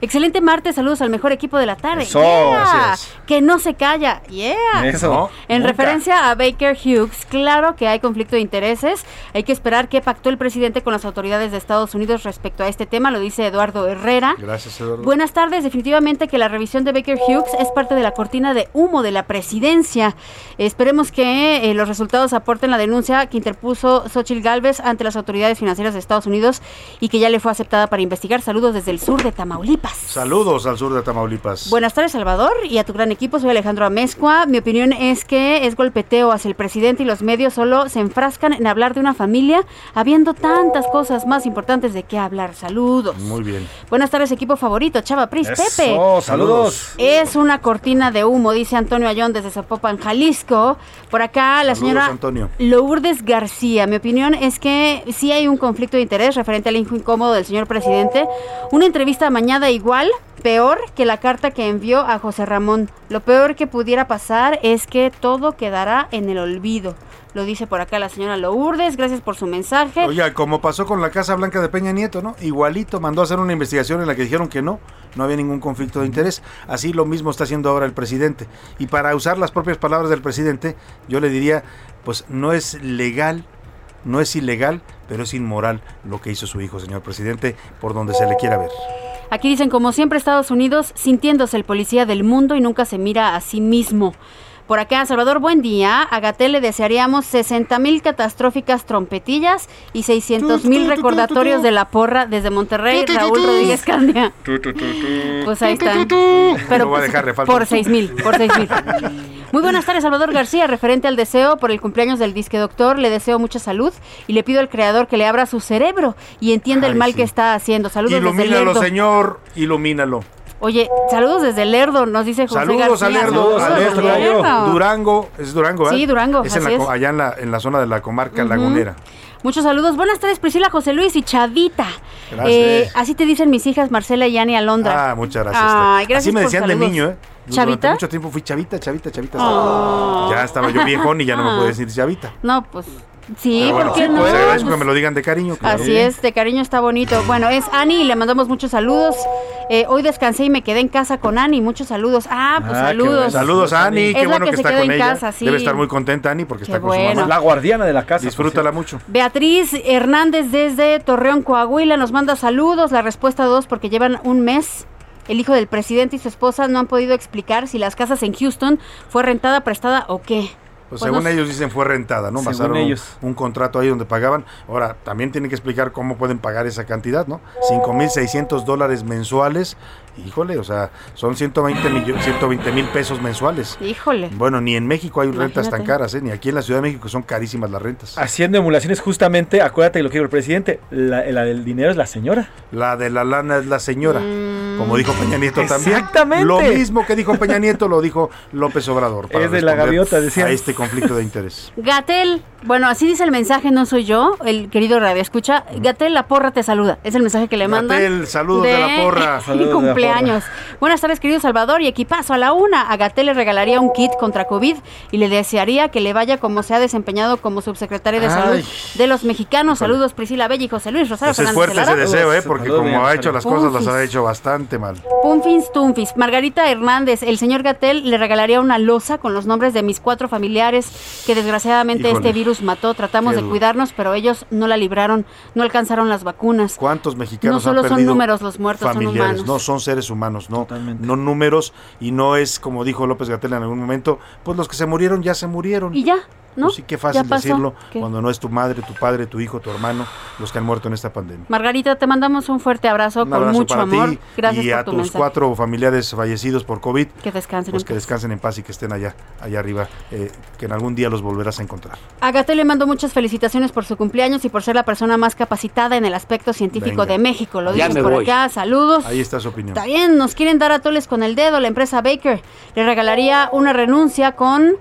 Excelente martes, saludos al mejor equipo de la tarde. Eso, Yeah. Que no se calla. Yeah. Eso. En Nunca. referencia a Baker Hughes, claro que hay conflicto de intereses. Hay que esperar qué pactó el presidente con las autoridades de Estados Unidos respecto a este tema, lo dice Eduardo Herrera. Gracias, Eduardo. Buenas tardes, definitivamente que la revisión de Baker Hughes es parte de la cortina de humo de la presidencia. Esperemos que eh, los resultados aporten la denuncia que interpuso Xochitl Galvez ante las autoridades financieras de Estados Unidos y que ya le fue aceptada para investigar. Saludos desde el sur de Tamaulipas. Saludos al sur de Tamaulipas. Buenas tardes, Salvador, y a tu gran equipo. Soy Alejandro Amezcua. Mi opinión es que es golpeteo hacia el presidente y los medios solo se enfrascan en hablar de una familia, habiendo tantas cosas más importantes de qué hablar. Saludos. Muy bien. Buenas tardes, equipo favorito, Chava Pris, Pepe. Eso, saludos. Es una cortina de humo, dice Antonio Ayón desde Zapopan, Jalisco. Por acá, la Saludos, señora Antonio. Lourdes García. Mi opinión es que sí hay un conflicto de interés referente al hijo incómodo del señor presidente. Una entrevista amañada igual, peor que la carta que envió a José Ramón. Lo peor que pudiera pasar es que todo quedará en el olvido. Lo dice por acá la señora Lourdes. Gracias por su mensaje. Oiga, como pasó con la Casa Blanca de Peña Nieto, ¿no? Igualito, mandó a hacer una investigación en la que dijeron que no, no había ningún conflicto de interés. Así lo mismo está haciendo ahora el presidente. Y para usar las propias palabras del presidente, yo le diría, pues no es legal, no es ilegal, pero es inmoral lo que hizo su hijo, señor presidente, por donde se le quiera ver. Aquí dicen, como siempre, Estados Unidos sintiéndose el policía del mundo y nunca se mira a sí mismo. Por acá, Salvador, buen día. A Gatel le desearíamos 60 mil catastróficas trompetillas y 600 mil recordatorios de la porra desde Monterrey, Raúl Rodríguez Candia. Pues ahí están. Pero Lo voy a pues, dejar, le falta por un- 6 mil, por 6 mil. [LAUGHS] Muy buenas tardes, Salvador García. Referente al deseo por el cumpleaños del disque doctor, le deseo mucha salud y le pido al creador que le abra su cerebro y entienda el mal sí. que está haciendo. Saludos desde Ilumínalo, señor, ilumínalo. Oye, saludos desde Lerdo, nos dice José Saludos García. a Lerdo, Saludos a Lerdo. Lerdo. Durango, es Durango, ¿verdad? Sí, Durango, Es, en la allá en la, en la zona de la comarca lagunera. Muchos saludos. Buenas tardes, Priscila, José Luis y Chavita. Gracias. Eh, así te dicen mis hijas Marcela y Ani Alondra. Ah, muchas gracias. Ay, gracias Así me decían de niño, ¿eh? Durante ¿Chavita? mucho tiempo fui chavita, chavita, chavita. Ah. Ya estaba yo viejón y ya no me puedo decir chavita. No, pues sí, bueno, ¿por qué sí, no? pues, agradezco Pues, que me lo digan de cariño. claro. Así es, de cariño está bonito. Bueno, es Ani y le mandamos muchos saludos. Eh, hoy descansé y me quedé en casa con Ani. Muchos saludos. Ah, pues Ah, saludos. bueno. Saludos a Ani, Es qué la bueno que que, se está queda con en ella. casa, sí. Debe estar muy contenta Ani porque Qué está con bueno. su mamá. La guardiana de la casa. Disfrútala mucho. Beatriz Hernández desde Torreón, Coahuila, nos manda saludos. La respuesta dos, porque llevan un mes. El hijo del presidente y su esposa no han podido explicar si las casas en Houston fue rentada, prestada o qué. Pues Pues según no- ellos dicen fue rentada, ¿no? Un- ellos. Un, contrato ahí donde pagaban. Ahora, también tienen que explicar cómo pueden pagar esa cantidad, ¿no? 5.600 dólares mensuales. Híjole, o sea, son 120 millones, 120 mil pesos mensuales. Híjole. Bueno, ni en México hay rentas tan caras, ¿eh? Ni aquí en la Ciudad de México son carísimas las rentas. Haciendo emulaciones justamente, acuérdate de lo que dijo el presidente, la, la del dinero es la señora. La de la lana es la señora. Como dijo Peña Nieto también. Exactamente. Lo mismo que dijo Peña Nieto lo dijo López Obrador. para Es de la gaviota, decían. A este conflicto de interés. Gatel, bueno, así dice el mensaje, no soy yo, el querido Radio Escucha. Gatel, la porra te saluda. Es el mensaje que le mandan. Gatel, saludos de la porra. [LAUGHS] Saludos cumpleaños. Buenas tardes, querido Salvador y equipazo a la una. A Gatel le regalaría un kit contra COVID y le desearía que le vaya como se ha desempeñado como subsecretario de Ay. Salud de los mexicanos. Saludos, Priscila Bella y José Luis Rosario Pues es Fernández fuerte ese deseo, ¿eh? Porque Saludos, como ha hecho las cosas, las ha hecho bastante mal. Pumfins Tumfis. Margarita Hernández, el señor Gatel le regalaría una losa con los nombres de mis cuatro familiares que desgraciadamente Híjole. este virus mató. Tratamos Qué de cuidarnos, pero ellos no la libraron, no alcanzaron las vacunas. ¿Cuántos mexicanos No solo han son números los muertos, son familiares? humanos. No, son seres humanos, no, no números y no es como dijo López Gatel en algún momento, pues los que se murieron ya se murieron. Y ya, ¿no? Pues sí, qué fácil decirlo ¿Qué? cuando no es tu madre, tu padre, tu hijo, tu hermano, los que han muerto en esta pandemia. Margarita, te mandamos un fuerte abrazo Un con mucho para amor. ti Gracias y por a tu tus mensaje. cuatro familiares fallecidos por COVID. Que descansen Pues en que paz. descansen en paz y que estén allá, allá arriba, eh, que en algún día los volverás a encontrar. A Gatel le mando muchas felicitaciones por su cumpleaños y por ser la persona más capacitada en el aspecto científico Venga. de México. Lo dices por voy. acá. Saludos. Ahí está su opinión. Está bien, nos quieren dar atoles con el dedo. La empresa Baker le regalaría una renuncia con,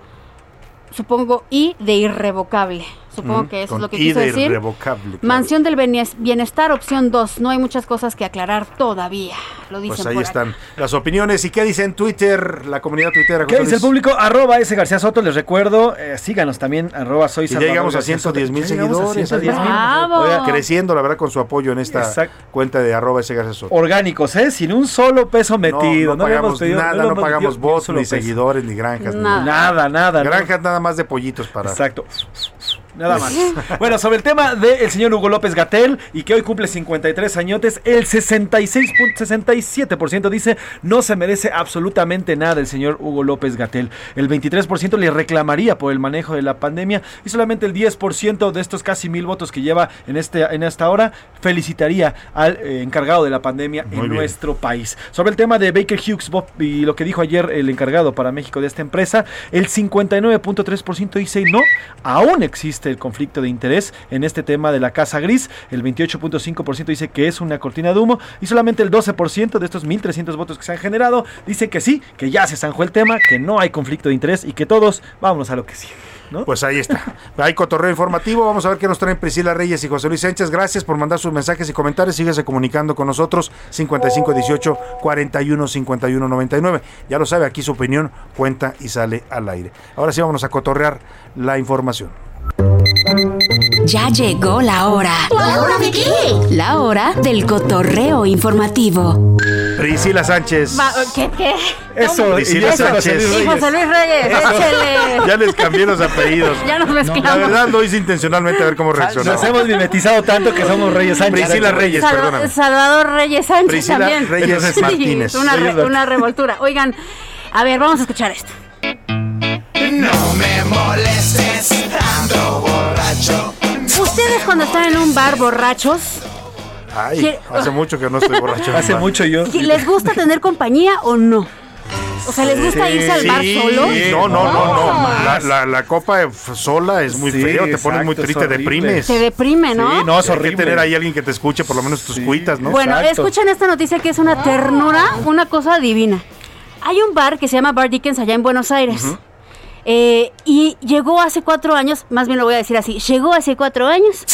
supongo, I de irrevocable. Supongo Mm, que eso es lo que quiso de decir. irrevocable, claro. Mansión del Bienes- Bienestar, opción 2. No hay muchas cosas que aclarar todavía. Lo dicen Pues ahí por acá. están las opiniones. ¿Y qué dice en Twitter la comunidad tuitera? ¿Qué dice el público? Arroba ese García Soto, les recuerdo, eh, síganos también, arroba soy Y llegamos a García Soto. 110 mil seguidores. 110 mil. ¡Bravo! Oiga, creciendo, la verdad, con su apoyo en esta Exacto. cuenta de arroba ese García Soto. Orgánicos, ¿eh? Sin un solo peso metido. no, pagamos pedido- nada, no, pagamos bots, ni peso. seguidores, ni granjas. ni Nada. Nada, nada, ¿no? Granjas nada más de pollitos para. Exacto. Nada más. [LAUGHS] bueno, sobre el tema del señor Hugo López Gatel y que hoy cumple 53 añotes, el 66.67% dice no se merece absolutamente nada el señor Hugo López Gatel. El 23% le reclamaría por el manejo de la pandemia y solamente el 10% de estos casi mil votos que lleva en, este, en esta hora felicitaría al eh, encargado de la pandemia Muy en bien. nuestro país. Sobre el tema de Baker Hughes Bob, y lo que dijo ayer el encargado para México de esta empresa, el 59.3% dice no, aún existe el conflicto de interés en este tema de la casa gris, el 28.5% dice que es una cortina de humo y solamente el 12% de estos 1.300 votos que se han generado dice que sí, que ya se zanjó el tema, que no hay conflicto de interés y que todos vámonos a lo que sigue. ¿no? Pues ahí está. [LAUGHS] Hay cotorreo informativo. Vamos a ver qué nos traen Priscila Reyes y José Luis Sánchez. Gracias por mandar sus mensajes y comentarios. Síguese comunicando con nosotros. 5518 41 51 99. Ya lo sabe, aquí su opinión cuenta y sale al aire. Ahora sí, vámonos a cotorrear la información. Ya llegó la hora. ¿La hora de qué? La hora del cotorreo informativo. Priscila Sánchez. ¿Qué? ¿Qué? Eso, Priscila eso, Sánchez. Y José Luis Reyes, échele. Ya les cambié los apellidos. Ya nos mezclamos. La verdad lo hice intencionalmente a ver cómo reaccionaba. Nos hemos mimetizado tanto que somos Reyes Sánchez. Priscila Reyes, Salva- perdóname. Salvador Reyes Sánchez Priscila también. Reyes Sí, Martínez. Una, re- Reyes Martínez. una revoltura. Oigan, a ver, vamos a escuchar esto. No me molestes, ando borracho. Ustedes cuando están en un bar borrachos, hace mucho que no estoy borracho. [LAUGHS] hace mucho yo. ¿Les gusta tener compañía o no? O sea, ¿les gusta irse al bar solo? No, no, no, no. La, copa eh, sola es muy sí, feo, te pones muy triste, deprimes. Te deprime, ¿no? Sí, no, es horrible. Tener ahí alguien que te escuche, por lo menos tus cuitas, ¿no? Bueno, exacto. escuchen esta noticia que es una ternura, una cosa divina. Hay un bar que se llama Bar Dickens allá en Buenos Aires. Eh, y llegó hace cuatro años, más bien lo voy a decir así, llegó hace cuatro años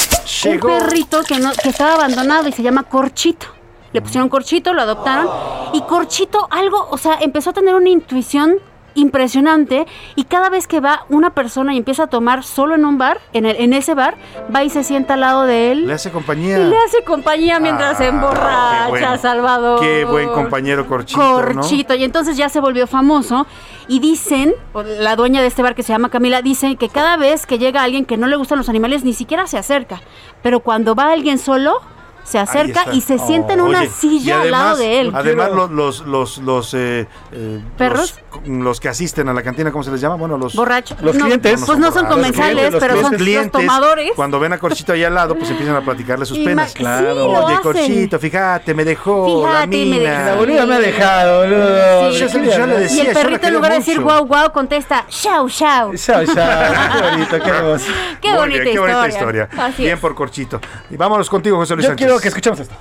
Llegó. un perrito que, no, que estaba abandonado y se llama Corchito. Le pusieron Corchito, lo adoptaron y Corchito algo, o sea, empezó a tener una intuición impresionante y cada vez que va una persona y empieza a tomar solo en un bar, en, el- en ese bar, va y se sienta al lado de él Le hace compañía. le hace compañía mientras se Ah, emborracha, qué. Salvador. Qué buen compañero Corchito, Corchito. Y entonces ya se volvió famoso. Y dicen, la dueña de este bar que se llama Camila, dice que cada vez que llega alguien que no le gustan los animales, ni siquiera se acerca. Pero cuando va alguien solo, se acerca y se sienta en una Oye, silla y al lado de él. Además, los, los, los, los, eh, eh, ¿Perros? Los, los que asisten a la cantina, ¿cómo se les llama? Bueno, los Borrachos. Los No, clientes. Pues no son comensales, Los pero son clientes, los tomadores. Cuando ven a Corchito ahí al lado, pues empiezan a platicarle sus Y penas. Claro. sí, Oye. Corchito, fíjate, me dejó la Fíjate, me mina. dejó. La boluda me ha dejado, boludo. Sí. Yo le Y decía, el yo la perrito en lugar de decir guau guau contesta chau chau. Chao, chao. Qué bonito, qué hermoso. [LAUGHS] Qué Muy bonita qué bonita historia. bien por Corchito. Y vámonos contigo, José Luis Sánchez. Quiero que escuchemos esto.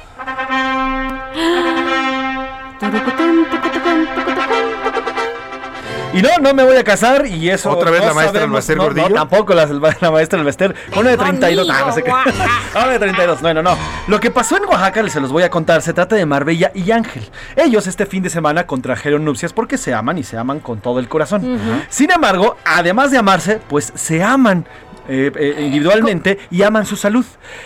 Y no, no me voy a casar y eso. ¿Otra vez no la maestra Baster no, Gordillo? No, tampoco la, la maestra del Baster. Una de 32. Ah, no sé qué. [LAUGHS] Una de 32. No, no, no. Lo que pasó en Oaxaca, se los voy a contar. Se trata de Marbella y Ángel. Ellos este fin de semana contrajeron nupcias porque se aman y se aman con todo el corazón. Sin embargo, además de amarse, pues se aman. Eh, eh, individualmente y aman su salud.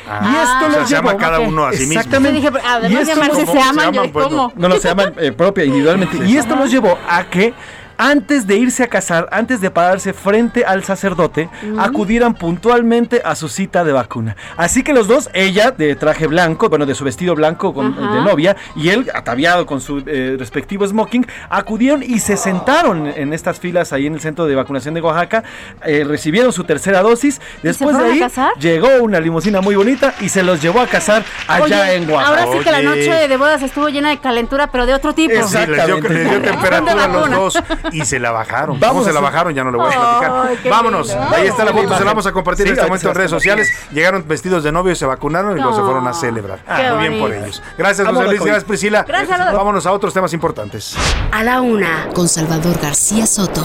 Ah, y esto o sea, se ama llevó- cada uno a sí mismo. Exactamente. Yo dije, además Y de esto amarse, los- se aman, yo de pues, cómo. no, no, se llaman eh, propia, individualmente. Y esto los llevó a que antes de irse a casar, antes de pararse frente al sacerdote, acudieran puntualmente a su cita de vacuna. Así que los dos, ella de traje blanco, bueno, de su vestido blanco con- Ajá. de novia, y él ataviado con su eh, respectivo smoking, acudieron y se sentaron en estas filas ahí en el centro de vacunación de Oaxaca, eh, recibieron su tercera dosis. Después de ahí llegó una limusina muy bonita y se los llevó a casar allá Oye, en Oaxaca. Ahora sí que la noche de bodas estuvo llena de calentura, pero de otro tipo. Sí, les dio, Exactamente. les dio temperatura a los dos y se la bajaron. Vamos ¿Cómo se la bajaron? Ya no lo voy a platicar. Vámonos. lindo. Ahí está la foto, se la vamos a compartir en este momento en redes sociales. Llegaron vestidos de novio, se vacunaron y luego se fueron a celebrar. Muy bien por ellos. Gracias, Vamos, José Luis. Gracias, Priscila. Gracias. Vámonos a otros temas importantes. A la una, con Salvador García Soto.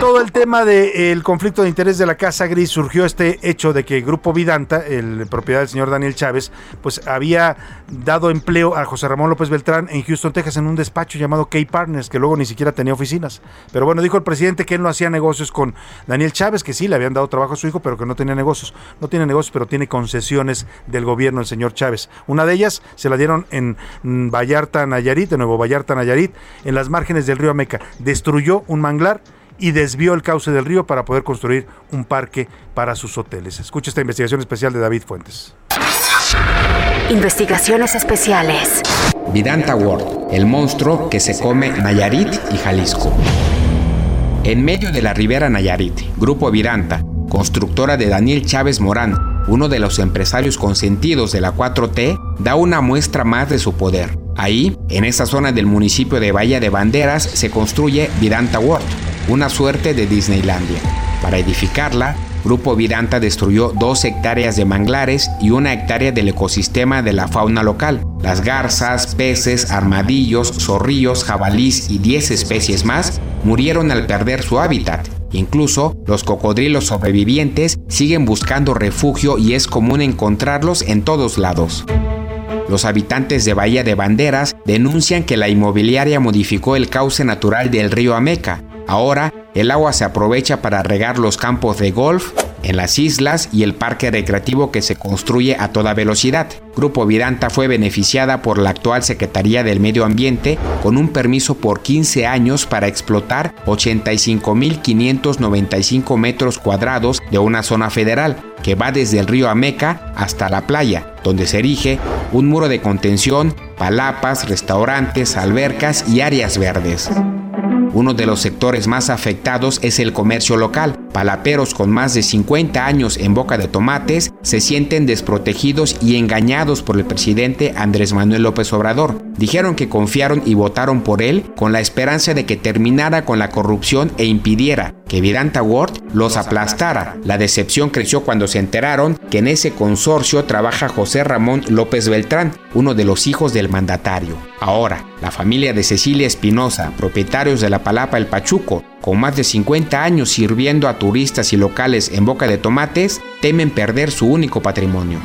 Todo el tema del conflicto de interés de la Casa Gris surgió este hecho de que Grupo Vidanta, el propiedad del señor Daniel Chávez, pues había dado empleo a José Ramón López Beltrán en Houston, Texas, en un despacho llamado K Partners, que luego ni siquiera tenía oficinas. Pero bueno, dijo el presidente que él no hacía negocios con Daniel Chávez, que sí, le habían dado trabajo a su hijo, pero que no tenía negocios. No tiene negocios, pero tiene concesiones del gobierno el señor Chávez. Una de ellas se la dieron en Vallarta, Nayarit, de Nuevo Vallarta, Nayarit, en las márgenes del río Ameca. Destruyó un manglar y desvió el cauce del río para poder construir un parque para sus hoteles. Escucha esta investigación especial de David Fuentes. Investigaciones especiales. Vidanta World, el monstruo que se come Nayarit y Jalisco. En medio de la ribera Nayarit, Grupo Vidanta, constructora de Daniel Chávez Morán, uno de los empresarios consentidos de la 4T, da una muestra más de su poder. Ahí, en esa zona del municipio de Bahía de Banderas, se construye Vidanta World, una suerte de Disneylandia. Para edificarla, Grupo Vidanta destruyó dos hectáreas de manglares y una hectárea del ecosistema de la fauna local. Las garzas, peces, armadillos, zorrillos, jabalís y 10 especies más murieron al perder su hábitat. Incluso los cocodrilos sobrevivientes siguen buscando refugio y es común encontrarlos en todos lados. Los habitantes de Bahía de Banderas denuncian que la inmobiliaria modificó el cauce natural del río Ameca. Ahora, el agua se aprovecha para regar los campos de golf en las islas y el parque recreativo que se construye a toda velocidad. Grupo Vidanta fue beneficiada por la actual Secretaría del Medio Ambiente con un permiso por 15 años para explotar 85.595 metros cuadrados de una zona federal que va desde el río Ameca hasta la playa, donde se erige un muro de contención, palapas, restaurantes, albercas y áreas verdes. Uno de los sectores más afectados es el comercio local. Palaperos con más de 50 años en boca de tomates se sienten desprotegidos y engañados por el presidente Andrés Manuel López Obrador. Dijeron que confiaron y votaron por él con la esperanza de que terminara con la corrupción e impidiera que Vidanta Ward los aplastara. La decepción creció cuando se enteraron que en ese consorcio trabaja José Ramón López Beltrán, uno de los hijos del mandatario. Ahora, la familia de Cecilia Espinosa, propietarios de la Palapa El Pachuco, con más de 50 años sirviendo a turistas y locales en boca de tomates, temen perder su único patrimonio.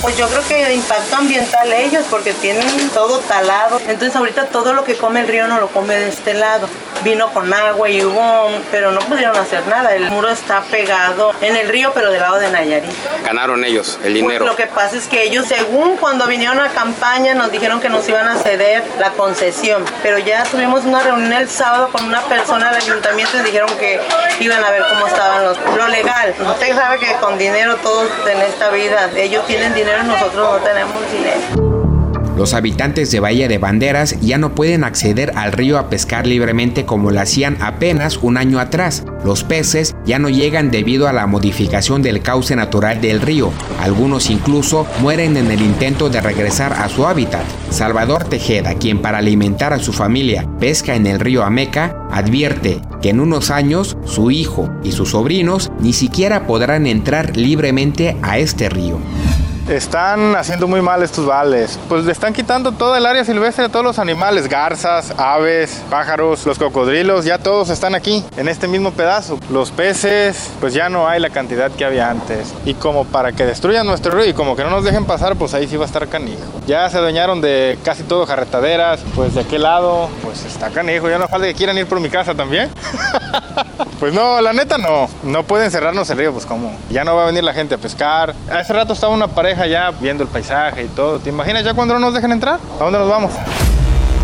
Pues yo creo que impacto ambiental ellos porque tienen todo talado. Entonces ahorita todo lo que come el río no lo come de este lado. Vino con agua y hubo, pero no pudieron hacer nada. El muro está pegado en el río, pero del lado de Nayarit. Ganaron ellos el Pues dinero. lo que pasa es que ellos, según cuando vinieron a campaña, nos dijeron que nos iban a ceder la concesión. Pero ya tuvimos una reunión el sábado con una persona del ayuntamiento y dijeron que iban a ver cómo estaban los, lo legal. Usted sabe que con dinero todos en esta vida, ellos tienen dinero y nosotros no tenemos dinero. Los habitantes de Bahía de Banderas ya no pueden acceder al río a pescar libremente como lo hacían apenas un año atrás. Los peces ya no llegan debido a la modificación del cauce natural del río. Algunos incluso mueren en el intento de regresar a su hábitat. Salvador Tejeda, quien para alimentar a su familia pesca en el río Ameca, advierte que en unos años su hijo y sus sobrinos ni siquiera podrán entrar libremente a este río. Están haciendo muy mal estos vales. Pues le están quitando toda el área silvestre a todos los animales, garzas, aves, pájaros, los cocodrilos, ya todos están aquí, en este mismo pedazo. Los peces, pues ya no hay la cantidad que había antes. Y como para que destruyan nuestro río y como que no nos dejen pasar, pues ahí sí va a estar canijo. Ya se adueñaron de casi todo jarretaderas, pues de aquel lado, pues está canijo. Ya no falta que quieran ir por mi casa también. [LAUGHS] Pues no, la neta no. No pueden cerrarnos el río, pues como. Ya no va a venir la gente a pescar. Hace rato estaba una pareja ya viendo el paisaje y todo. ¿Te imaginas ya cuando no nos dejen entrar? ¿A dónde nos vamos?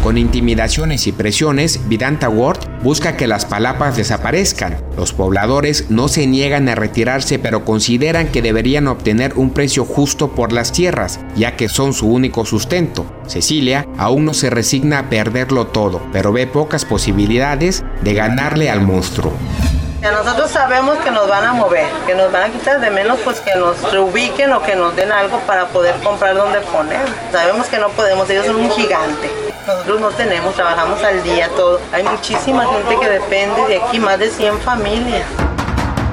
Con intimidaciones y presiones, Vidanta Ward busca que las palapas desaparezcan. Los pobladores no se niegan a retirarse, pero consideran que deberían obtener un precio justo por las tierras, ya que son su único sustento. Cecilia aún no se resigna a perderlo todo, pero ve pocas posibilidades de ganarle al monstruo. Nosotros sabemos que nos van a mover, que nos van a quitar de menos pues que nos reubiquen o que nos den algo para poder comprar donde poner. Sabemos que no podemos, ellos son un gigante. Nosotros no tenemos, trabajamos al día todo. Hay muchísima gente que depende de aquí, más de 100 familias.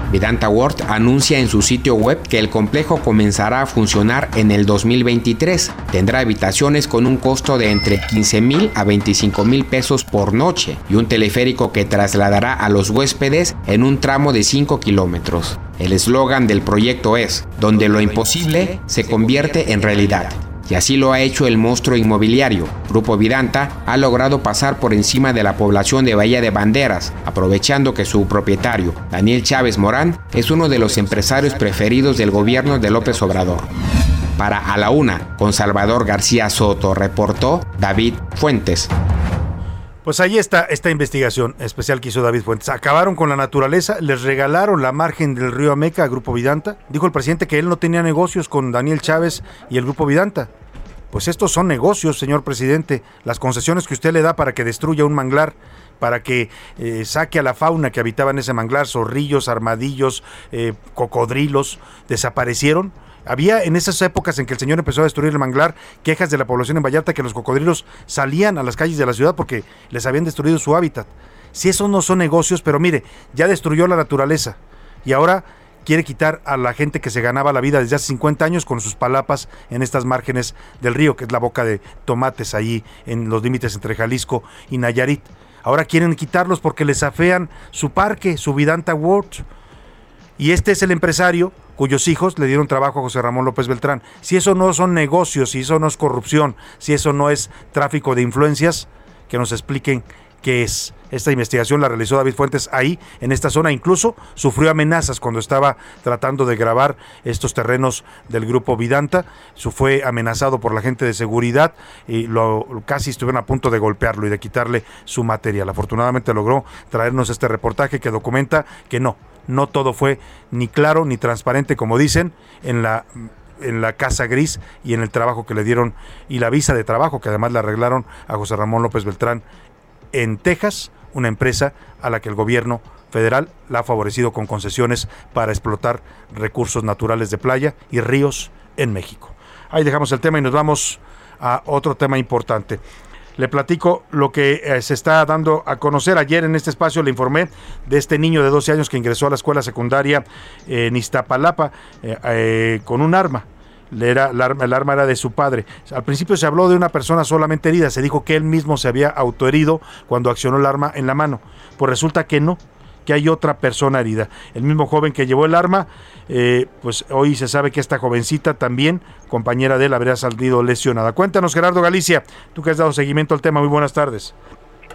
Vedanta World anuncia en su sitio web que el complejo comenzará a funcionar en el 2023. Tendrá habitaciones con un costo de entre 15 mil a 25 mil pesos por noche y un teleférico que trasladará a los huéspedes en un tramo de 5 kilómetros. El eslogan del proyecto es, donde lo imposible se convierte en realidad. Y así lo ha hecho el monstruo inmobiliario. Grupo Vidanta ha logrado pasar por encima de la población de Bahía de Banderas, aprovechando que su propietario, Daniel Chávez Morán, es uno de los empresarios preferidos del gobierno de López Obrador. Para A la Una, con Salvador García Soto, reportó David Fuentes. Pues ahí está esta investigación especial que hizo David Fuentes. Acabaron con la naturaleza, les regalaron la margen del río Ameca a Grupo Vidanta. Dijo el presidente que él no tenía negocios con Daniel Chávez y el Grupo Vidanta. Pues estos son negocios, señor presidente. Las concesiones que usted le da para que destruya un manglar, para que eh, saque a la fauna que habitaba en ese manglar, zorrillos, armadillos, eh, cocodrilos, desaparecieron. Había en esas épocas en que el señor empezó a destruir el manglar quejas de la población en Vallarta que los cocodrilos salían a las calles de la ciudad porque les habían destruido su hábitat. Si esos no son negocios, pero mire, ya destruyó la naturaleza y ahora quiere quitar a la gente que se ganaba la vida desde hace 50 años con sus palapas en estas márgenes del río, que es la boca de tomates ahí en los límites entre Jalisco y Nayarit. Ahora quieren quitarlos porque les afean su parque, su Vidanta World. Y este es el empresario cuyos hijos le dieron trabajo a José Ramón López Beltrán. Si eso no son negocios, si eso no es corrupción, si eso no es tráfico de influencias, que nos expliquen qué es. Esta investigación la realizó David Fuentes ahí, en esta zona. Incluso sufrió amenazas cuando estaba tratando de grabar estos terrenos del grupo Vidanta. Fue amenazado por la gente de seguridad y lo, casi estuvieron a punto de golpearlo y de quitarle su material. Afortunadamente logró traernos este reportaje que documenta que no, no todo fue ni claro ni transparente, como dicen, en la en la casa gris y en el trabajo que le dieron y la visa de trabajo que además le arreglaron a José Ramón López Beltrán en Texas una empresa a la que el gobierno federal la ha favorecido con concesiones para explotar recursos naturales de playa y ríos en México. Ahí dejamos el tema y nos vamos a otro tema importante. Le platico lo que eh, se está dando a conocer. Ayer en este espacio le informé de este niño de 12 años que ingresó a la escuela secundaria en Iztapalapa eh, eh, con un arma. Le era, el, arma, el arma era de su padre. Al principio se habló de una persona solamente herida. Se dijo que él mismo se había autoherido cuando accionó el arma en la mano. Pues resulta que no, que hay otra persona herida. El mismo joven que llevó el arma, eh, pues hoy se sabe que esta jovencita también, compañera de él, habría salido lesionada. Cuéntanos, Gerardo Galicia, tú que has dado seguimiento al tema. Muy buenas tardes.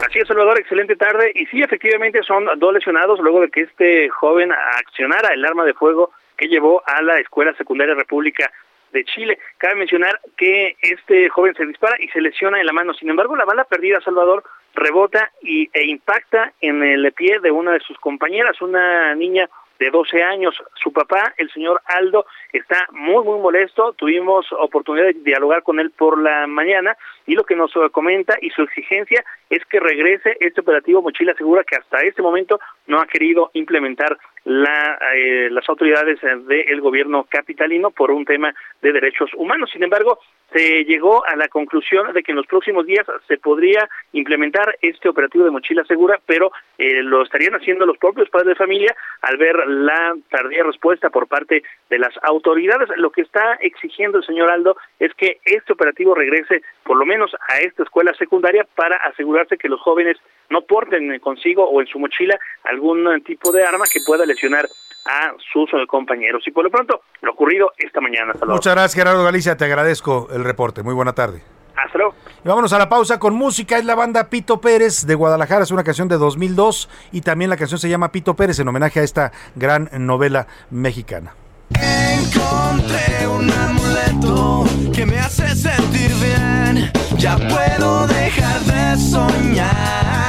Así es, Salvador, excelente tarde. Y sí, efectivamente son dos lesionados luego de que este joven accionara el arma de fuego que llevó a la Escuela Secundaria República de Chile. Cabe mencionar que este joven se dispara y se lesiona en la mano. Sin embargo, la bala perdida, Salvador, rebota y, e impacta en el pie de una de sus compañeras, una niña de 12 años. Su papá, el señor Aldo, está muy, muy molesto. Tuvimos oportunidad de dialogar con él por la mañana y lo que nos comenta y su exigencia es que regrese este operativo Mochila Segura que hasta este momento no ha querido implementar la, eh, las autoridades del gobierno capitalino por un tema de derechos humanos. Sin embargo, se llegó a la conclusión de que en los próximos días se podría implementar este operativo de mochila segura, pero eh, lo estarían haciendo los propios padres de familia al ver la tardía respuesta por parte de las autoridades. Lo que está exigiendo el señor Aldo es que este operativo regrese por lo menos a esta escuela secundaria para asegurarse que los jóvenes no porten consigo o en su mochila algún tipo de arma que pueda lesionar a sus compañeros. Y por lo pronto, lo ocurrido esta mañana. Saludos. Muchas gracias, Gerardo Galicia. Te agradezco el reporte. Muy buena tarde. Hasta luego. Y vámonos a la pausa con música. Es la banda Pito Pérez de Guadalajara. Es una canción de 2002 y también la canción se llama Pito Pérez en homenaje a esta gran novela mexicana. Encontré un amuleto que me hace sentir bien. Ya puedo dejar de soñar.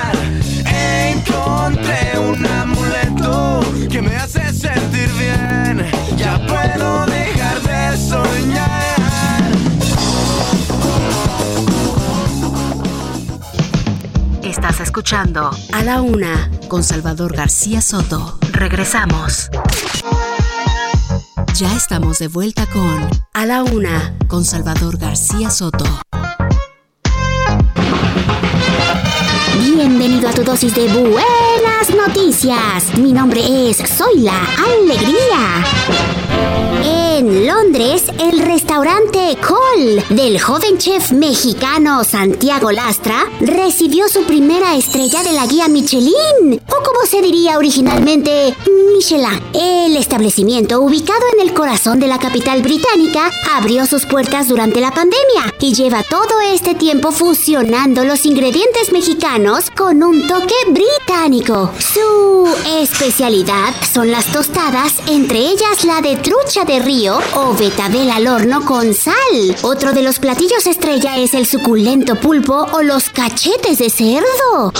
Encontré un amuleto que me hace sentir bien. Ya puedo dejar de soñar. Estás escuchando A la Una con Salvador García Soto. Regresamos. Ya estamos de vuelta con A la Una con Salvador García Soto. Bienvenido a tu dosis de noticias. Mi nombre es Soy la Alegría. En Londres, el restaurante Col del joven chef mexicano Santiago Lastra recibió su primera estrella de la guía Michelin, o como se diría originalmente, Michelin. El establecimiento, ubicado en el corazón de la capital británica, abrió sus puertas durante la pandemia y lleva todo este tiempo fusionando los ingredientes mexicanos con un toque británico. Su especialidad son las tostadas, entre ellas la de trucha de río o betabel al horno con sal. Otro de los platillos estrella es el suculento pulpo o los cachetes de cerdo.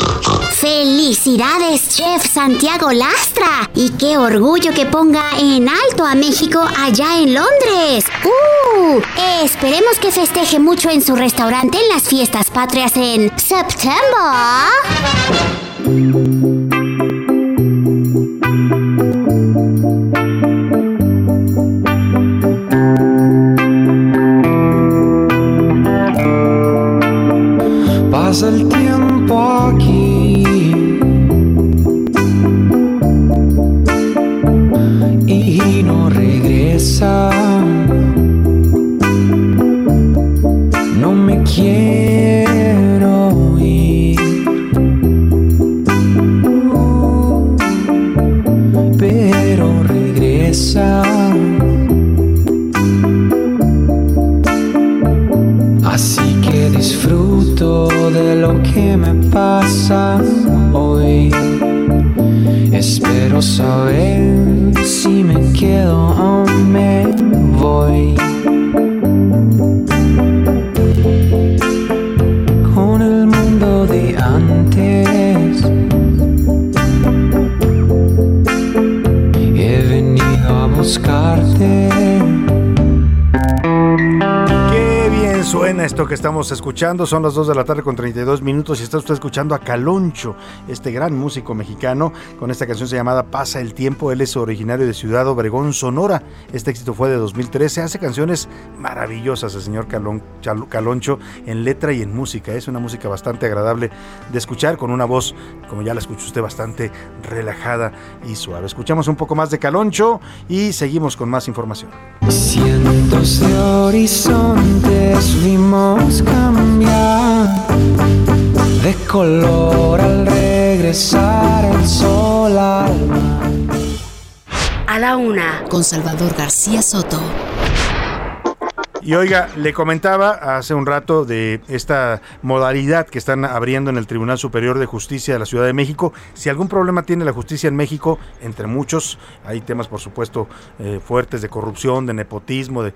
¡Felicidades, Chef Santiago Lastra! Y qué orgullo que ponga en alto a México allá en Londres. ¡Uh! Esperemos que festeje mucho en su restaurante en las fiestas patrias en septiembre. Pasa el tiempo escuchando? Son las 2 de la tarde con 32 minutos y está usted escuchando a Caloncho, este gran músico mexicano, con esta canción se llamada Pasa el tiempo. Él es originario de Ciudad Obregón, Sonora. Este éxito fue de 2013. Hace canciones maravillosas el señor Calon, Caloncho en letra y en música. Es una música bastante agradable de escuchar con una voz, como ya la escuchó usted, bastante relajada y suave. Escuchamos un poco más de Caloncho y seguimos con más información. Cientos de horizontes vimos cambiar de color al regresar el sol al mar. A la una, con Salvador García Soto. Y oiga, le comentaba hace un rato de esta modalidad que están abriendo en el Tribunal Superior de Justicia de la Ciudad de México. Si algún problema tiene la justicia en México, entre muchos, hay temas por supuesto eh, fuertes de corrupción, de nepotismo, de,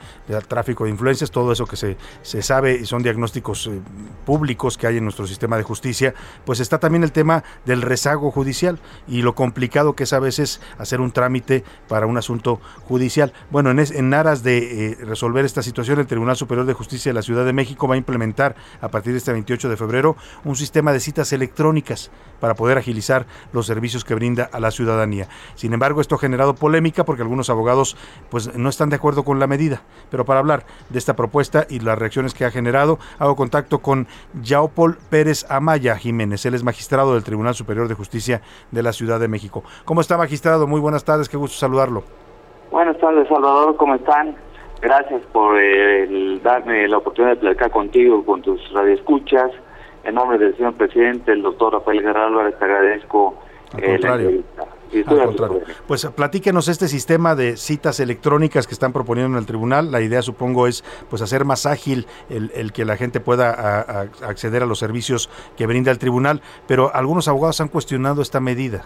tráfico de influencias, todo eso que se, se sabe y son diagnósticos eh, públicos que hay en nuestro sistema de justicia, pues está también el tema del rezago judicial y lo complicado que es a veces hacer un trámite para un asunto judicial. Bueno, en, es, en aras de eh, resolver esta situación, el Tribunal Superior de Justicia de la Ciudad de México va a implementar a partir de este 28 de febrero un sistema de citas electrónicas para poder agilizar los servicios que brinda a la ciudadanía. Sin embargo, esto ha generado polémica porque algunos abogados pues no están de acuerdo con la medida. Pero para hablar de esta propuesta y las reacciones que ha generado, hago contacto con Yaopol Pérez Amaya Jiménez. Él es magistrado del Tribunal Superior de Justicia de la Ciudad de México. ¿Cómo está, magistrado? Muy buenas tardes, qué gusto saludarlo. Buenas tardes, Salvador, ¿cómo están? Gracias por eh, el, darme la oportunidad de platicar contigo, con tus radioescuchas. En nombre del señor presidente, el doctor Rafael Guerrero Álvarez, te agradezco Al eh, contrario. Al contrario. Pues platíquenos este sistema de citas electrónicas que están proponiendo en el tribunal. La idea, supongo, es pues hacer más ágil el, el que la gente pueda a- a- acceder a los servicios que brinda el tribunal. Pero algunos abogados han cuestionado esta medida.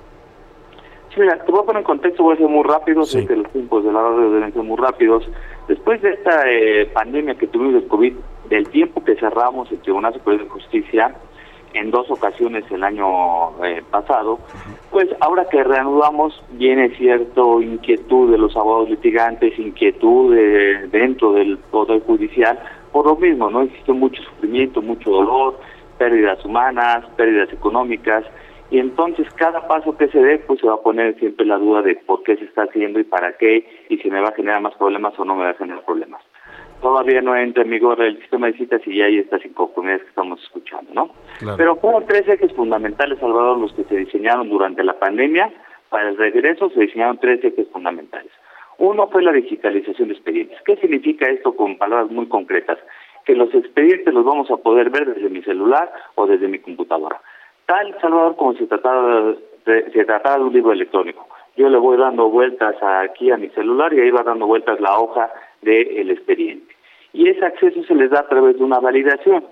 Sí, mira, te voy a poner en contexto, voy a ser muy rápido, sé que los tiempos de la radio deben ser muy rápidos. Después de esta eh, pandemia que tuvimos del COVID, del tiempo que cerramos el Tribunal Superior de Justicia, en dos ocasiones el año eh, pasado, pues ahora que reanudamos viene cierto inquietud de los abogados litigantes, inquietud de- dentro del Poder Judicial, por lo mismo, ¿no? Existe mucho sufrimiento, mucho dolor, pérdidas humanas, pérdidas económicas, y entonces cada paso que se dé, pues se va a poner siempre la duda de por qué se está haciendo y para qué, y si me va a generar más problemas o no me va a generar problemas. Todavía no entra en vigor el sistema de citas y ya hay estas inconformidades que estamos escuchando, ¿no? Pero fueron tres ejes fundamentales, Salvador, los que se diseñaron durante la pandemia. Para el regreso se diseñaron tres ejes fundamentales. Uno fue la digitalización de expedientes. ¿Qué significa esto con palabras muy concretas? Que los expedientes los vamos a poder ver desde mi celular o desde mi computadora. Tal, Salvador, como si tratara de, se tratara de un libro electrónico. Yo le voy dando vueltas aquí a mi celular y ahí va dando vueltas la hoja del expediente. Y ese acceso se les da a través de una validación.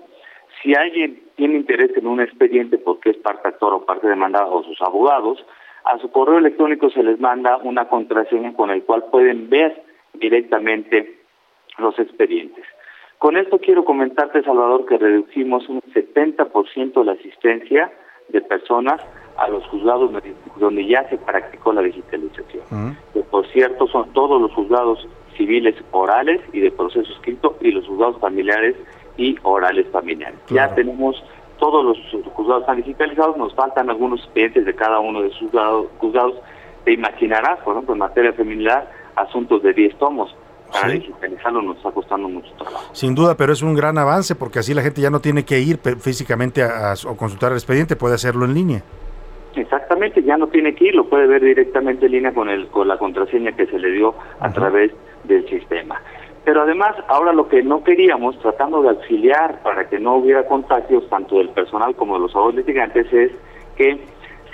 Si alguien tiene interés en un expediente porque es parte actor o parte demandada o sus abogados, a su correo electrónico se les manda una contraseña con el cual pueden ver directamente los expedientes. Con esto quiero comentarte, Salvador, que reducimos un 70% la asistencia de personas a los juzgados donde ya se practicó la digitalización. Que por cierto son todos los juzgados civiles orales y de proceso escrito y los juzgados familiares y orales familiares. Ya tenemos todos los juzgados están digitalizados, nos faltan algunos expedientes de cada uno de sus juzgados. juzgados. Te imaginarás, por ejemplo, en materia familiar, asuntos de 10 tomos. Para Sí. digitalizarlo nos está costando mucho trabajo. Sin duda, pero es un gran avance porque así la gente ya no tiene que ir físicamente a, a- o consultar el expediente, puede hacerlo en línea. Exactamente, ya no tiene que ir, lo puede ver directamente en línea con, el, con la contraseña que se le dio a través del sistema. Pero además, ahora lo que no queríamos, tratando de auxiliar para que no hubiera contagios tanto del personal como de los abogados litigantes, es que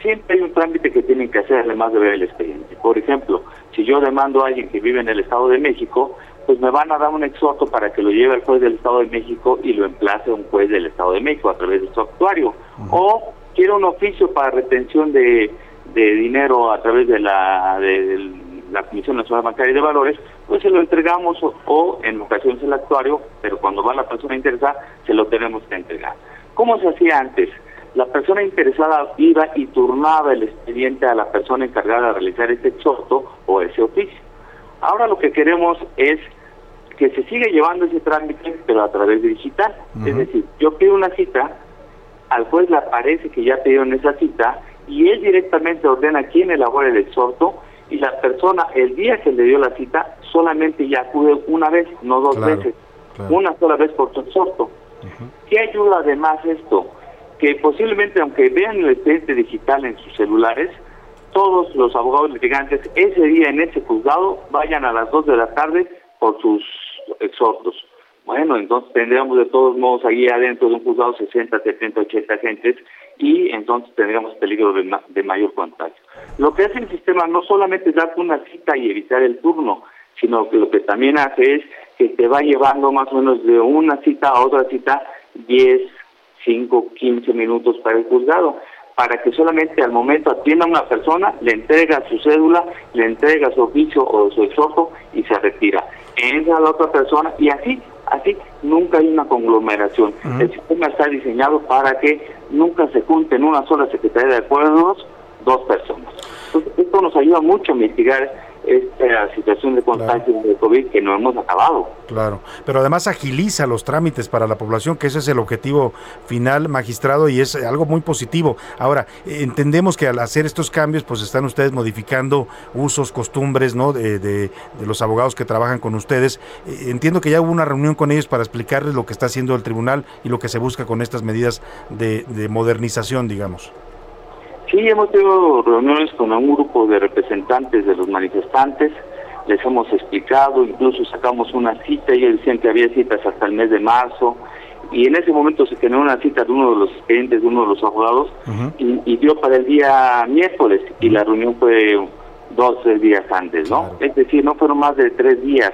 siempre hay un trámite que tienen que hacer además de ver el expediente. Por ejemplo, si yo demando a alguien que vive en el Estado de México, pues me van a dar un exhorto para que lo lleve al juez del Estado de México y lo emplace a un juez del Estado de México a través de su actuario. O quiero un oficio para retención de, de dinero a través de la, de la Comisión Nacional Bancaria y de Valores, pues se lo entregamos o, o en ocasiones el actuario, pero cuando va la persona interesada se lo tenemos que entregar. ¿Cómo se hacía antes? La persona interesada iba y turnaba el expediente a la persona encargada de realizar este exhorto o ese oficio. Ahora lo que queremos es que se sigue llevando ese trámite, pero a través de digital. Es decir, yo pido una cita, al juez le aparece que ya pidieron esa cita y él directamente ordena quién elabora el exhorto y la persona el día que le dio la cita solamente ya acude una vez, no dos veces, una sola vez por su exhorto. ¿Qué ayuda además esto? Que posiblemente aunque vean el expediente digital en sus celulares, todos los abogados litigantes ese día en ese juzgado vayan a las 2 de la tarde por sus exhortos. Bueno, entonces tendríamos de todos modos ahí adentro de un juzgado 60, 70, 80 agentes y entonces tendríamos peligro de, de mayor contagio. Lo que hace el sistema no solamente es darte una cita y evitar el turno, sino que lo que también hace es que te va llevando más o menos de una cita a otra cita 10, 5, 15 minutos para el juzgado, para que solamente al momento atienda a una persona, le entrega su cédula, le entrega su oficio o su exhorto y se retira. Entra la otra persona y así, así, nunca hay una conglomeración. El sistema está diseñado para que nunca se junten en una sola Secretaría de Acuerdos dos personas. Entonces, esto nos ayuda mucho a mitigar esta situación de contagio de COVID que no hemos acabado. Claro, pero además agiliza los trámites para la población, que ese es el objetivo final, magistrado, y es algo muy positivo. Ahora, entendemos que al hacer estos cambios, pues están ustedes modificando usos, costumbres, ¿no? De, de, de los abogados que trabajan con ustedes. Eh, Entiendo que ya hubo una reunión con ellos para explicarles lo que está haciendo el tribunal y lo que se busca con estas medidas de, de modernización, digamos. Sí, hemos tenido reuniones con un grupo de representantes de los manifestantes, les hemos explicado, incluso sacamos una cita, ellos decían que había citas hasta el mes de marzo, y en ese momento se generó una cita de uno de los clientes, de uno de los abogados, y, y dio para el día miércoles, y la reunión fue dos, tres días antes, ¿no? Es decir, no fueron más de tres días.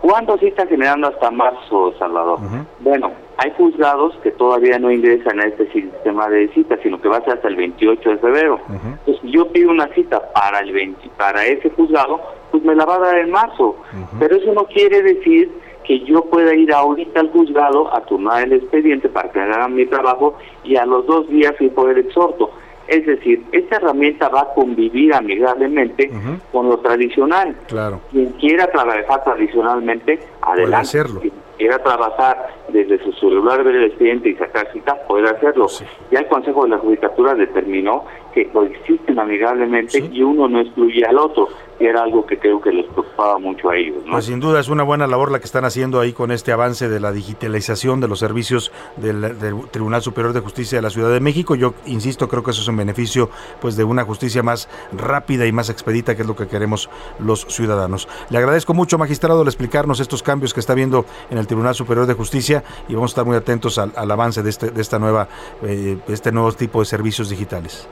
¿Cuándo se está generando hasta marzo, Salvador? Bueno, hay juzgados que todavía no ingresan a este sistema de citas, sino que va a ser hasta el 28 de febrero. Entonces, si yo pido una cita para el 20, para ese juzgado, pues me la va a dar en marzo. Pero eso no quiere decir que yo pueda ir ahorita al juzgado a turnar el expediente para que hagan mi trabajo y a los dos días ir por el exhorto. Es decir, esta herramienta va a convivir amigablemente con lo tradicional. Claro. Quien quiera trabajar tradicionalmente, adelante. hacerlo. Quiera trabajar desde su celular, ver el expediente y sacar cita, puede hacerlo. Ya el Consejo de la Judicatura determinó que coexisten amigablemente y uno no excluye al otro, que era algo que creo que les preocupaba mucho a ellos. ¿no? Pues sin duda es una buena labor la que están haciendo ahí con este avance de la digitalización de los servicios del, del Tribunal Superior de Justicia de la Ciudad de México. Yo insisto, creo que eso es en beneficio pues de una justicia más rápida y más expedita, que es lo que queremos los ciudadanos. Le agradezco mucho, magistrado, al explicarnos estos cambios que está viendo en el Tribunal Superior de Justicia y vamos a estar muy atentos al, al avance de, este, de esta nueva, eh, este nuevo tipo de servicios digitales.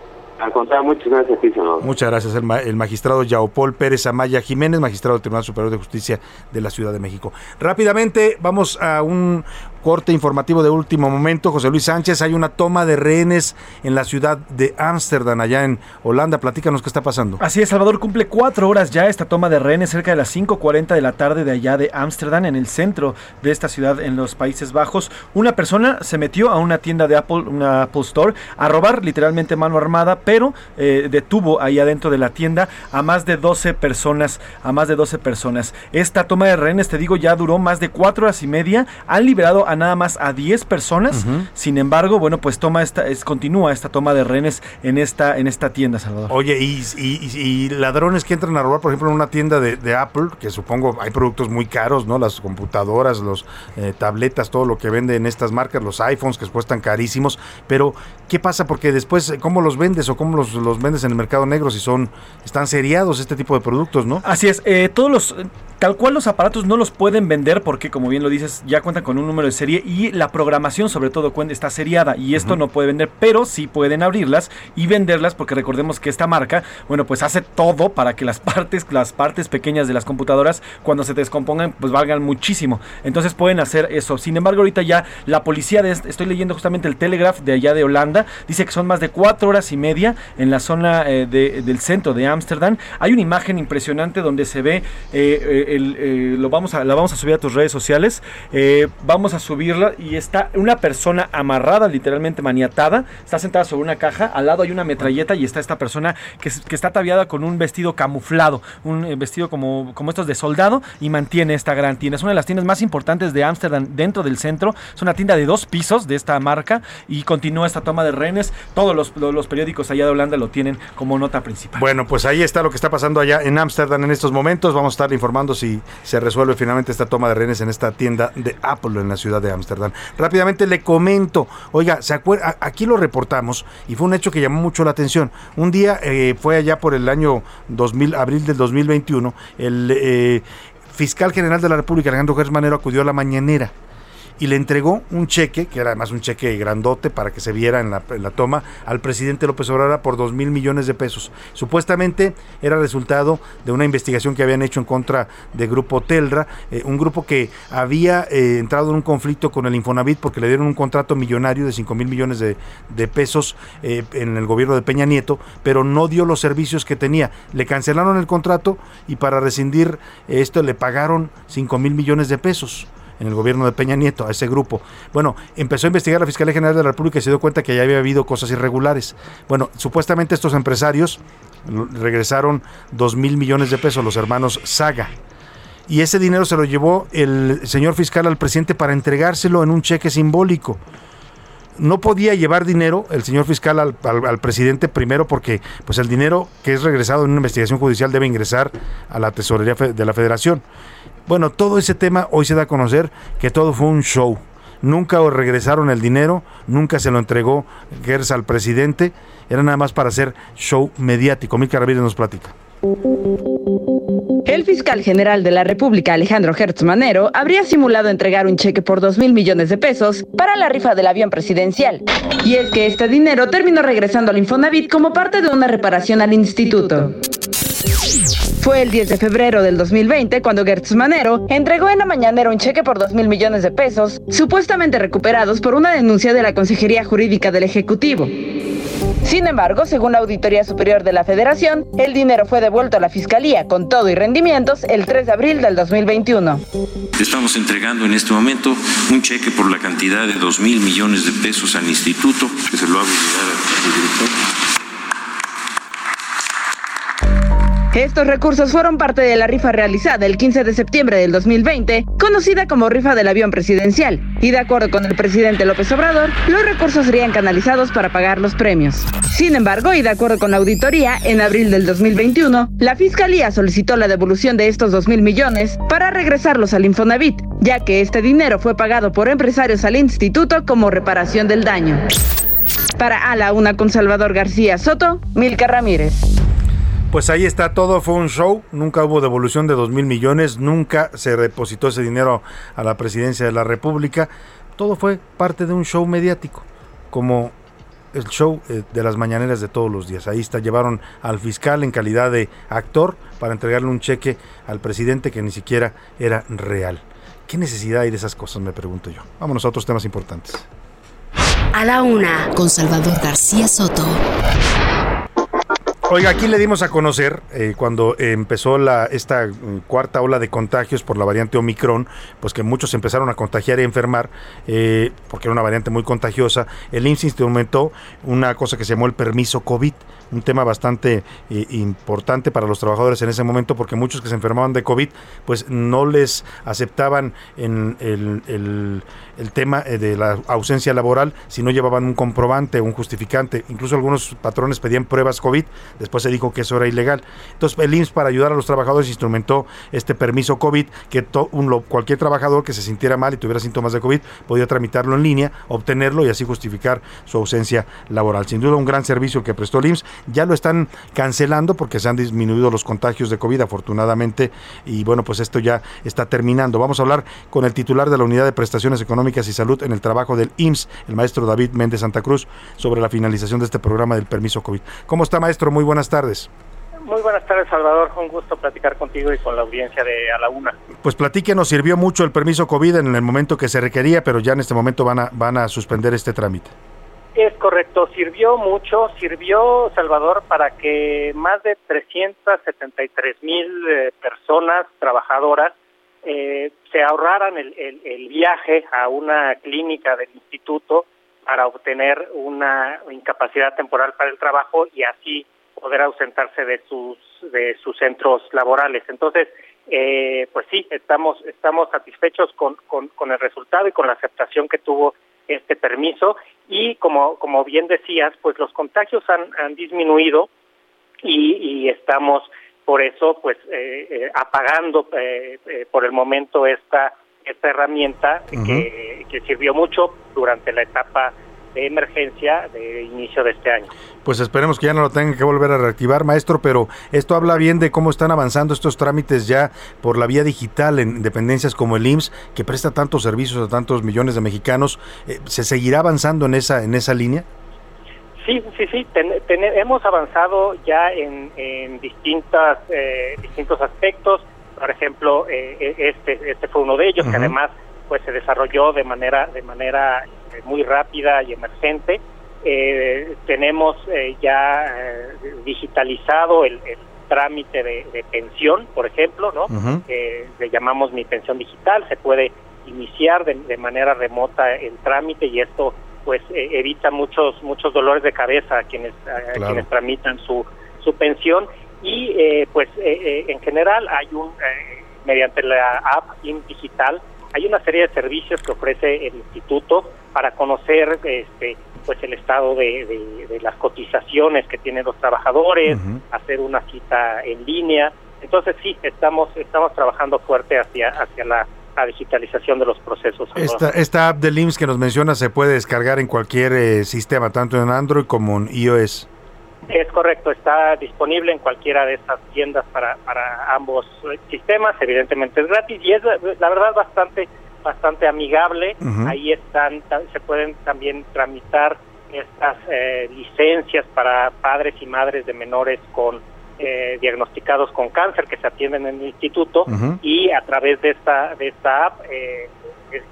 Muchas gracias el, el magistrado Yaopol Pérez Amaya Jiménez, magistrado del Tribunal Superior de Justicia de la Ciudad de México. Rápidamente, vamos a un corte informativo de último momento. José Luis Sánchez, hay una toma de rehenes en la ciudad de Ámsterdam, allá en Holanda. Platícanos qué está pasando. Así es, Salvador cumple cuatro horas ya esta toma de rehenes cerca de las 5.40 de la tarde de allá de Ámsterdam, en el centro de esta ciudad en los Países Bajos. Una persona se metió a una tienda de Apple, una Apple Store, a robar literalmente mano armada, pero eh, detuvo ahí adentro de la tienda a más de 12 personas, a más de 12 personas. Esta toma de rehenes, te digo, ya duró más de cuatro horas y media. Han liberado a nada más a 10 personas. Sin embargo, bueno, pues toma esta, es, continúa esta toma de rehenes en esta, en esta tienda, Salvador. Oye, y, y- y ladrones que entran a robar, por ejemplo, en una tienda de, de Apple, que supongo hay productos muy caros, ¿no? Las computadoras, los eh, tabletas, todo lo que venden estas marcas, los iPhones que cuestan carísimos. Pero, ¿qué pasa? Porque después, ¿cómo los vendes o cómo los, los vendes en el mercado negro si son, están seriados este tipo de productos, ¿no? Así es, eh, todos los, tal cual los aparatos no los pueden vender porque, como bien lo dices, ya cuentan con un número de serie y la programación sobre todo está seriada y esto no puede vender, pero sí pueden abrirlas y venderlas porque recordemos que esta marca, bueno, pues hace todo para que las [LAUGHS] partes, las partes pequeñas de las computadoras, cuando se descompongan, pues valgan muchísimo. Entonces pueden hacer eso. Sin embargo, ahorita ya la policía, de, estoy leyendo justamente el Telegraph de allá de Holanda, dice que son más de cuatro horas y media en la zona eh, de- del centro de Ámsterdam. Hay una imagen impresionante donde se ve eh, eh, el, lo vamos a, la vamos a subir a tus redes sociales. Vamos a subirla y está una persona amarrada, literalmente maniatada. Está sentada sobre una caja. Al lado hay una metralleta y está esta persona que, está ataviada con un vestido camuflado, un vestido como, como estos de soldado y mantiene esta gran tienda. Es una de las tiendas más importantes de Ámsterdam dentro del centro. Es una tienda de dos pisos de esta marca y continúa esta toma de rehenes. Todos los, los periódicos allá de Holanda lo tienen como nota principal. Bueno, pues ahí está lo que está pasando allá en Ámsterdam en estos momentos. Vamos a estar informando si se resuelve finalmente esta toma de rehenes en esta tienda de Apple en la ciudad de Ámsterdam. Rápidamente le comento, oiga, ¿se acuerda? aquí lo reportamos y fue un hecho que llamó mucho la atención. Un día eh, fue allá por el año 2000, abril del 2021, el eh, fiscal general de la República, Alejandro Gersmanero, acudió a la mañanera y le entregó un cheque, que era además un cheque grandote para que se viera en la, toma, al presidente López Obrador por dos mil millones de pesos. Supuestamente era resultado de una investigación que habían hecho en contra de Grupo Telra, eh, un grupo que había eh, entrado en un conflicto con el Infonavit porque le dieron un contrato millonario de cinco mil millones de, pesos eh, en el gobierno de Peña Nieto, pero no dio los servicios que tenía. Le cancelaron el contrato y para rescindir esto le pagaron cinco mil millones de pesos en el gobierno de Peña Nieto, a ese grupo. Bueno, empezó a investigar la Fiscalía General de la República y se dio cuenta que ya había habido cosas irregulares. Bueno, supuestamente estos empresarios regresaron dos mil millones de pesos, los hermanos Saga. Y ese dinero se lo llevó el señor fiscal al presidente para entregárselo en un cheque simbólico no podía llevar dinero el señor fiscal al, al, presidente primero porque pues el dinero que es regresado en una investigación judicial debe ingresar a la tesorería de la federación. Bueno, todo ese tema hoy se da a conocer que todo fue un show. Nunca regresaron el dinero, nunca se lo entregó Gers al presidente, era nada más para hacer show mediático. Milka Ramírez nos platica. El fiscal general de la República, Alejandro Hertz Manero, habría simulado entregar un cheque por 2 mil millones de pesos para la rifa del avión presidencial. Y es que este dinero terminó regresando al Infonavit como parte de una reparación al instituto. Fue el 10 de febrero del 2020 cuando Gertz Manero entregó en la mañanera un cheque por 2 mil millones de pesos, supuestamente recuperados por una denuncia de la Consejería Jurídica del Ejecutivo. Sin embargo, según la Auditoría Superior de la Federación, el dinero fue devuelto a la Fiscalía con todo y rendimientos el 3 de abril del 2021. Estamos entregando en este momento un cheque por la cantidad de 2 mil millones de pesos al instituto, que se lo hago llegar al director. Estos recursos fueron parte de la rifa realizada el 15 de septiembre del 2020, conocida como rifa del avión presidencial, y de acuerdo con el presidente López Obrador, los recursos serían canalizados para pagar los premios. Sin embargo, y de acuerdo con la auditoría, en abril del 2021, la Fiscalía solicitó la devolución de estos 2 mil millones para regresarlos al Infonavit, ya que este dinero fue pagado por empresarios al instituto como reparación del daño. Para A la Una con Salvador García Soto, Milka Ramírez. Pues ahí está, todo fue un show, nunca hubo devolución de dos mil millones, nunca se depositó ese dinero a la presidencia de la República, todo fue parte de un show mediático, como el show eh, de las mañaneras de todos los días. Ahí está, llevaron al fiscal en calidad de actor para entregarle un cheque al presidente que ni siquiera era real. ¿Qué necesidad hay de esas cosas, me pregunto yo? Vámonos a otros temas importantes. A la una, con Salvador García Soto. Oiga, aquí le dimos a conocer eh, cuando empezó la, esta mm, cuarta ola de contagios por la variante Omicron, pues que muchos empezaron a contagiar y enfermar, eh, porque era una variante muy contagiosa. El IMSS instrumentó una cosa que se llamó el permiso COVID, un tema bastante eh, importante para los trabajadores en ese momento, porque muchos que se enfermaban de COVID, pues no les aceptaban en el, el, tema de la ausencia laboral si no llevaban un comprobante, un justificante. Incluso algunos patrones pedían pruebas COVID Después se dijo que eso era ilegal. Entonces el IMSS para ayudar a los trabajadores instrumentó este permiso COVID que cualquier trabajador que se sintiera mal y tuviera síntomas de COVID podía tramitarlo en línea, obtenerlo y así justificar su ausencia laboral. Sin duda un gran servicio que prestó el IMSS. Ya lo están cancelando porque se han disminuido los contagios de COVID afortunadamente y bueno pues esto ya está terminando. Vamos a hablar con el titular de la Unidad de Prestaciones Económicas y Salud en el trabajo del IMSS, el maestro David Méndez Santa Cruz, sobre la finalización de este programa del permiso COVID. ¿Cómo está maestro? Muy buenas tardes. Muy buenas tardes, Salvador. Un gusto platicar contigo y con la audiencia de A la Una. Pues nos sirvió mucho el permiso COVID en el momento que se requería, pero ya en este momento van a, van a suspender este trámite. Es correcto, sirvió mucho, sirvió Salvador para que más de 373 mil eh, personas trabajadoras eh, se ahorraran el, el, el, viaje a una clínica del instituto para obtener una incapacidad temporal para el trabajo y así poder ausentarse de sus de sus centros laborales. Entonces, eh, pues sí, estamos estamos satisfechos con, el resultado y con la aceptación que tuvo este permiso y como como bien decías, pues los contagios han, han disminuido y, y estamos por eso pues eh, eh, apagando eh, eh, por el momento esta esta herramienta uh -huh. que, que sirvió mucho durante la etapa de emergencia de inicio de este año. Pues esperemos que ya no lo tengan que volver a reactivar, maestro, pero esto habla bien de cómo están avanzando estos trámites ya por la vía digital en dependencias como el IMSS, que presta tantos servicios a tantos millones de mexicanos. ¿Se seguirá avanzando en esa, en esa línea? Sí, sí, sí, ten, ten, hemos avanzado ya en, en distintas, eh, distintos aspectos. Por ejemplo, eh, este, este fue uno de ellos, uh -huh. que además pues se desarrolló de manera, de manera muy rápida y emergente. Eh, tenemos eh, ya eh, digitalizado el, el trámite de, de, pensión, por ejemplo, ¿no? Uh -huh. le llamamos mi pensión digital, se puede iniciar de, de manera remota el trámite y esto pues evita muchos muchos dolores de cabeza a quienes a claro. quienes tramitan su su pensión y pues en general hay un mediante la app IN digital hay una serie de servicios que ofrece el instituto para conocer este pues el estado de, de, de las cotizaciones que tienen los trabajadores, uh -huh. hacer una cita en línea. Entonces sí, estamos estamos trabajando fuerte hacia hacia la, la digitalización de los procesos. Esta, esta app del IMSS que nos menciona se puede descargar en cualquier eh, sistema, tanto en Android como en iOS. Es correcto, está disponible en cualquiera de estas tiendas para, para ambos sistemas, evidentemente es gratis y es la verdad bastante bastante amigable. Uh -huh. Ahí están, se pueden también tramitar estas eh, licencias para padres y madres de menores con eh, diagnosticados con cáncer que se atienden en el instituto uh -huh. y a través de esta de esta app eh,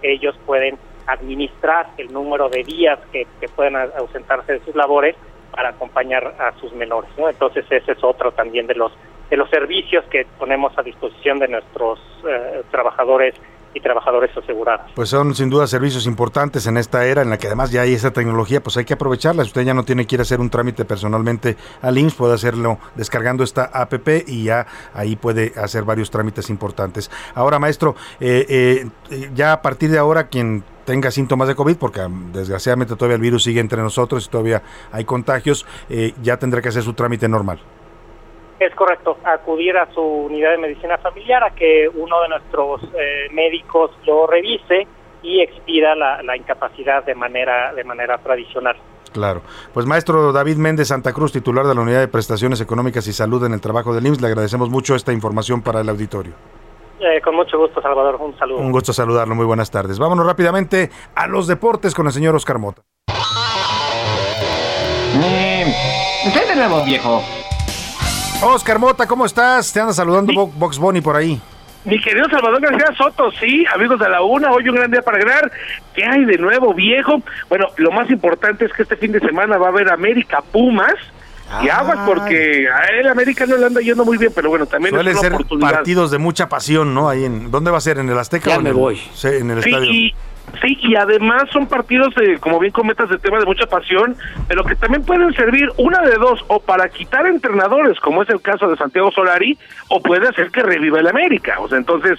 ellos pueden administrar el número de días que, que pueden ausentarse de sus labores para acompañar a sus menores, ¿no? Entonces ese es otro también de los de los servicios que ponemos a disposición de nuestros eh, trabajadores y trabajadores asegurados. Pues son sin duda servicios importantes en esta era en la que además ya hay esa tecnología, pues hay que aprovecharla. Si usted ya no tiene que ir a hacer un trámite personalmente al IMSS, puede hacerlo descargando esta APP y ya ahí puede hacer varios trámites importantes. Ahora, maestro, eh, eh, ya a partir de ahora quien tenga síntomas de COVID, porque desgraciadamente todavía el virus sigue entre nosotros y todavía hay contagios, eh, ya tendrá que hacer su trámite normal. Es correcto, acudir a su unidad de medicina familiar a que uno de nuestros eh, médicos lo revise y expida la, la, incapacidad de manera de manera tradicional. Claro. Pues maestro David Méndez Santa Cruz, titular de la Unidad de Prestaciones Económicas y Salud en el Trabajo del IMSS, le agradecemos mucho esta información para el auditorio. Eh, con mucho gusto, Salvador. Un saludo. Un gusto saludarlo. Muy buenas tardes. Vámonos rápidamente a los deportes con el señor Oscar Mota. Eh, ¿Qué de nuevo, viejo? Oscar Mota, ¿cómo estás? Te anda saludando sí. Box Bunny por ahí. Mi querido Salvador García Soto, sí, amigos de la UNA, hoy un gran día para ganar. ¿Qué hay de nuevo, viejo? Bueno, lo más importante es que este fin de semana va a haber América Pumas. Ah. Y aguas porque a él América no le anda yendo muy bien, pero bueno, también es una ser oportunidad. partidos de mucha pasión, ¿no? Ahí en ¿Dónde va a ser? ¿En el Azteca? Ya o me en voy. Sí, en el sí, estadio. Y, Sí, y además son partidos, de, como bien comentas, de tema de mucha pasión, pero que también pueden servir una de dos, o para quitar entrenadores, como es el caso de Santiago Solari, o puede hacer que reviva el América. O sea, entonces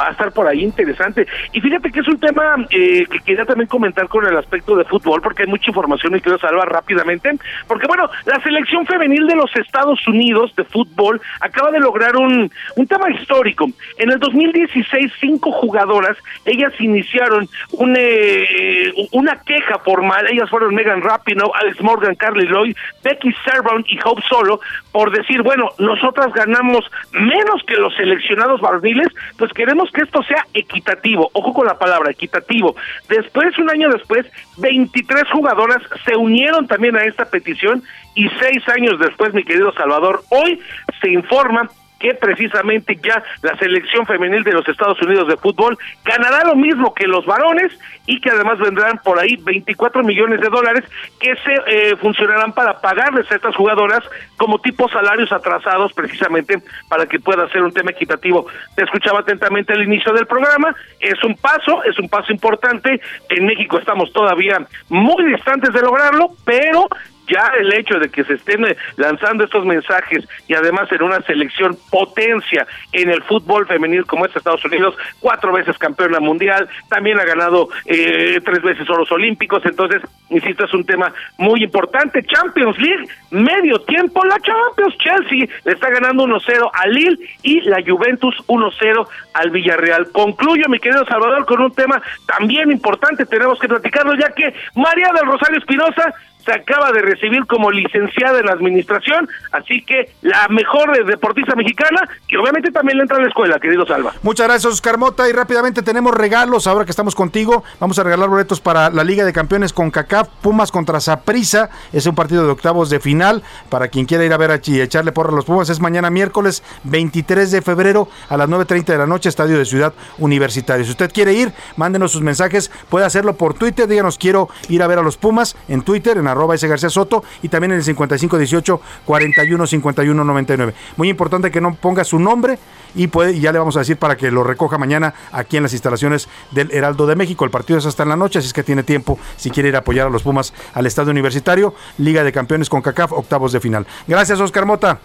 va a estar por ahí interesante. Y fíjate que es un tema eh, que quería también comentar con el aspecto de fútbol, porque hay mucha información y quiero salvar rápidamente. Porque bueno, la selección femenil de los Estados Unidos de fútbol acaba de lograr un, un tema histórico. En el 2016, cinco jugadoras, ellas iniciaron un, eh, una queja formal. Ellas fueron Megan Rapinoe, Alex Morgan, Carly Lloyd, Becky Serban y Hope Solo por decir, bueno, nosotras ganamos menos que los seleccionados varoniles, pues queremos que esto sea equitativo. Ojo con la palabra, equitativo. Después, un año después, 23 jugadoras se unieron también a esta petición y seis años después, mi querido Salvador, hoy se informa que precisamente ya la selección femenil de los Estados Unidos de fútbol ganará lo mismo que los varones y que además vendrán por ahí 24 millones de dólares que se eh, funcionarán para pagarles a estas jugadoras como tipo salarios atrasados precisamente para que pueda ser un tema equitativo. Te escuchaba atentamente al inicio del programa, es un paso, es un paso importante, en México estamos todavía muy distantes de lograrlo, pero ya el hecho de que se estén eh, lanzando estos mensajes y además en una selección potencia en el fútbol femenil como es Estados Unidos, cuatro veces campeona mundial, también ha ganado eh, tres veces oros olímpicos, entonces, insisto, es un tema muy importante. Champions League, medio tiempo, la Champions, Chelsea le está ganando 1-0 al Lille y la Juventus 1-0 al Villarreal. Concluyo, mi querido Salvador, con un tema también importante, tenemos que platicarlo, ya que María del Rosario Espinosa se acaba de recibir como licenciada en administración, así que la mejor deportista mexicana, que obviamente también le entra a la escuela, querido Salva. Muchas gracias, Oscar Mota, y rápidamente tenemos regalos, ahora que estamos contigo, vamos a regalar boletos para la Liga de Campeones con CACAF, Pumas contra Saprisa, es un partido de octavos de final, para quien quiera ir a ver y echarle porra a los Pumas, es mañana miércoles 23 de febrero a las 9.30 de la noche, Estadio de Ciudad Universitario. Si usted quiere ir, mándenos sus mensajes, puede hacerlo por Twitter, díganos quiero ir a ver a los Pumas en Twitter, en arroba ese García Soto y también en el 5518 41 51 99. Muy importante que no ponga su nombre y, puede, y ya le vamos a decir para que lo recoja mañana aquí en las instalaciones del Heraldo de México. El partido es hasta en la noche, así es que tiene tiempo si quiere ir a apoyar a los Pumas al Estadio Universitario, Liga de Campeones con CACAF, octavos de final. Gracias, Oscar Mota.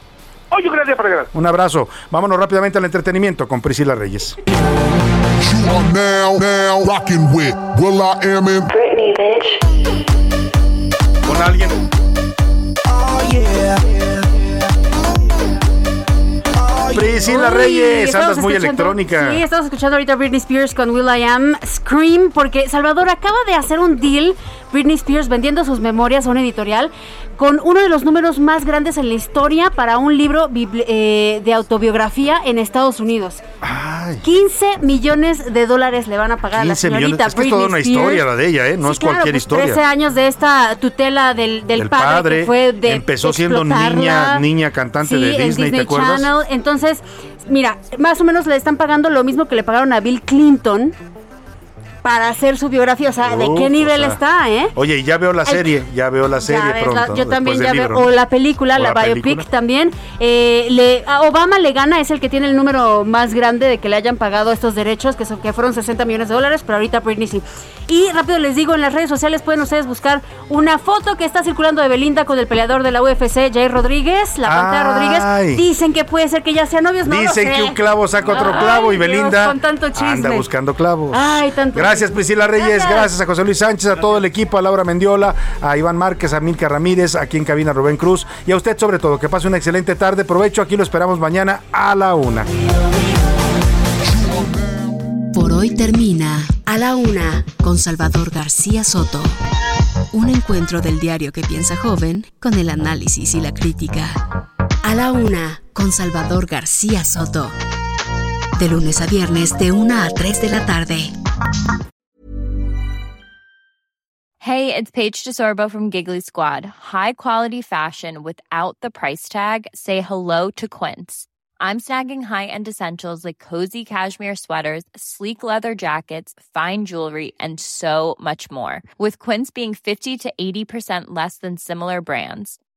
Oye, gracias, para Un abrazo. Vámonos rápidamente al entretenimiento con Priscila Reyes. Con alguien. Priscila Reyes, andas muy electrónica. Sí, estamos escuchando ahorita Britney Spears con Will I Am Scream, porque Salvador acaba de hacer un deal, Britney Spears vendiendo sus memorias a una editorial, con uno de los números más grandes en la historia para un libro eh, de autobiografía en Estados Unidos. 15 millones de dólares le van a pagar a la señorita Es que es toda una historia la de ella, ¿eh? No es cualquier pues, historia. 13 años de esta tutela del, del, padre, que fue de Empezó siendo niña, niña cantante de Disney, ¿te acuerdas? Channel. Entonces, mira, más o menos le están pagando lo mismo que le pagaron a Bill Clinton para hacer su biografía. O sea, ¿de qué nivel está, eh? Oye, ya veo la serie, ya veo la serie pronto. yo también ya veo, o la película, la, biopic también. Eh, le, Obama le gana, es el que tiene el número más grande de que le hayan pagado estos derechos, que, son, que fueron 60 millones de dólares, pero ahorita Britney sí. Y rápido les digo, en las redes sociales pueden ustedes buscar una foto que está circulando de Belinda con el peleador de la UFC, Jay Rodríguez, la Pantera Rodríguez. Dicen que puede ser que ya sean novios, no Dicen que un clavo saca otro clavo y Belinda con tanto chisme. anda buscando clavos. Ay, tanto Gracias Priscila Reyes, gracias. a José Luis Sánchez, a todo el equipo, a Laura Mendiola, a Iván Márquez, a Milka Ramírez, aquí en cabina Rubén Cruz y a usted sobre todo, que pase una excelente tarde, provecho, aquí lo esperamos mañana a la una. Por hoy termina A la Una con Salvador García Soto. Un encuentro del diario que piensa joven con el análisis y la crítica. A la Una con Salvador García Soto. De lunes a viernes de 1 a 3 de la tarde. Hey, it's Paige DeSorbo from Giggly Squad. High quality fashion without the price tag. Say hello to Quince. I'm snagging high-end essentials like cozy cashmere sweaters, sleek leather jackets, fine jewelry, and so much more. With Quince being 50 to 80% less than similar brands.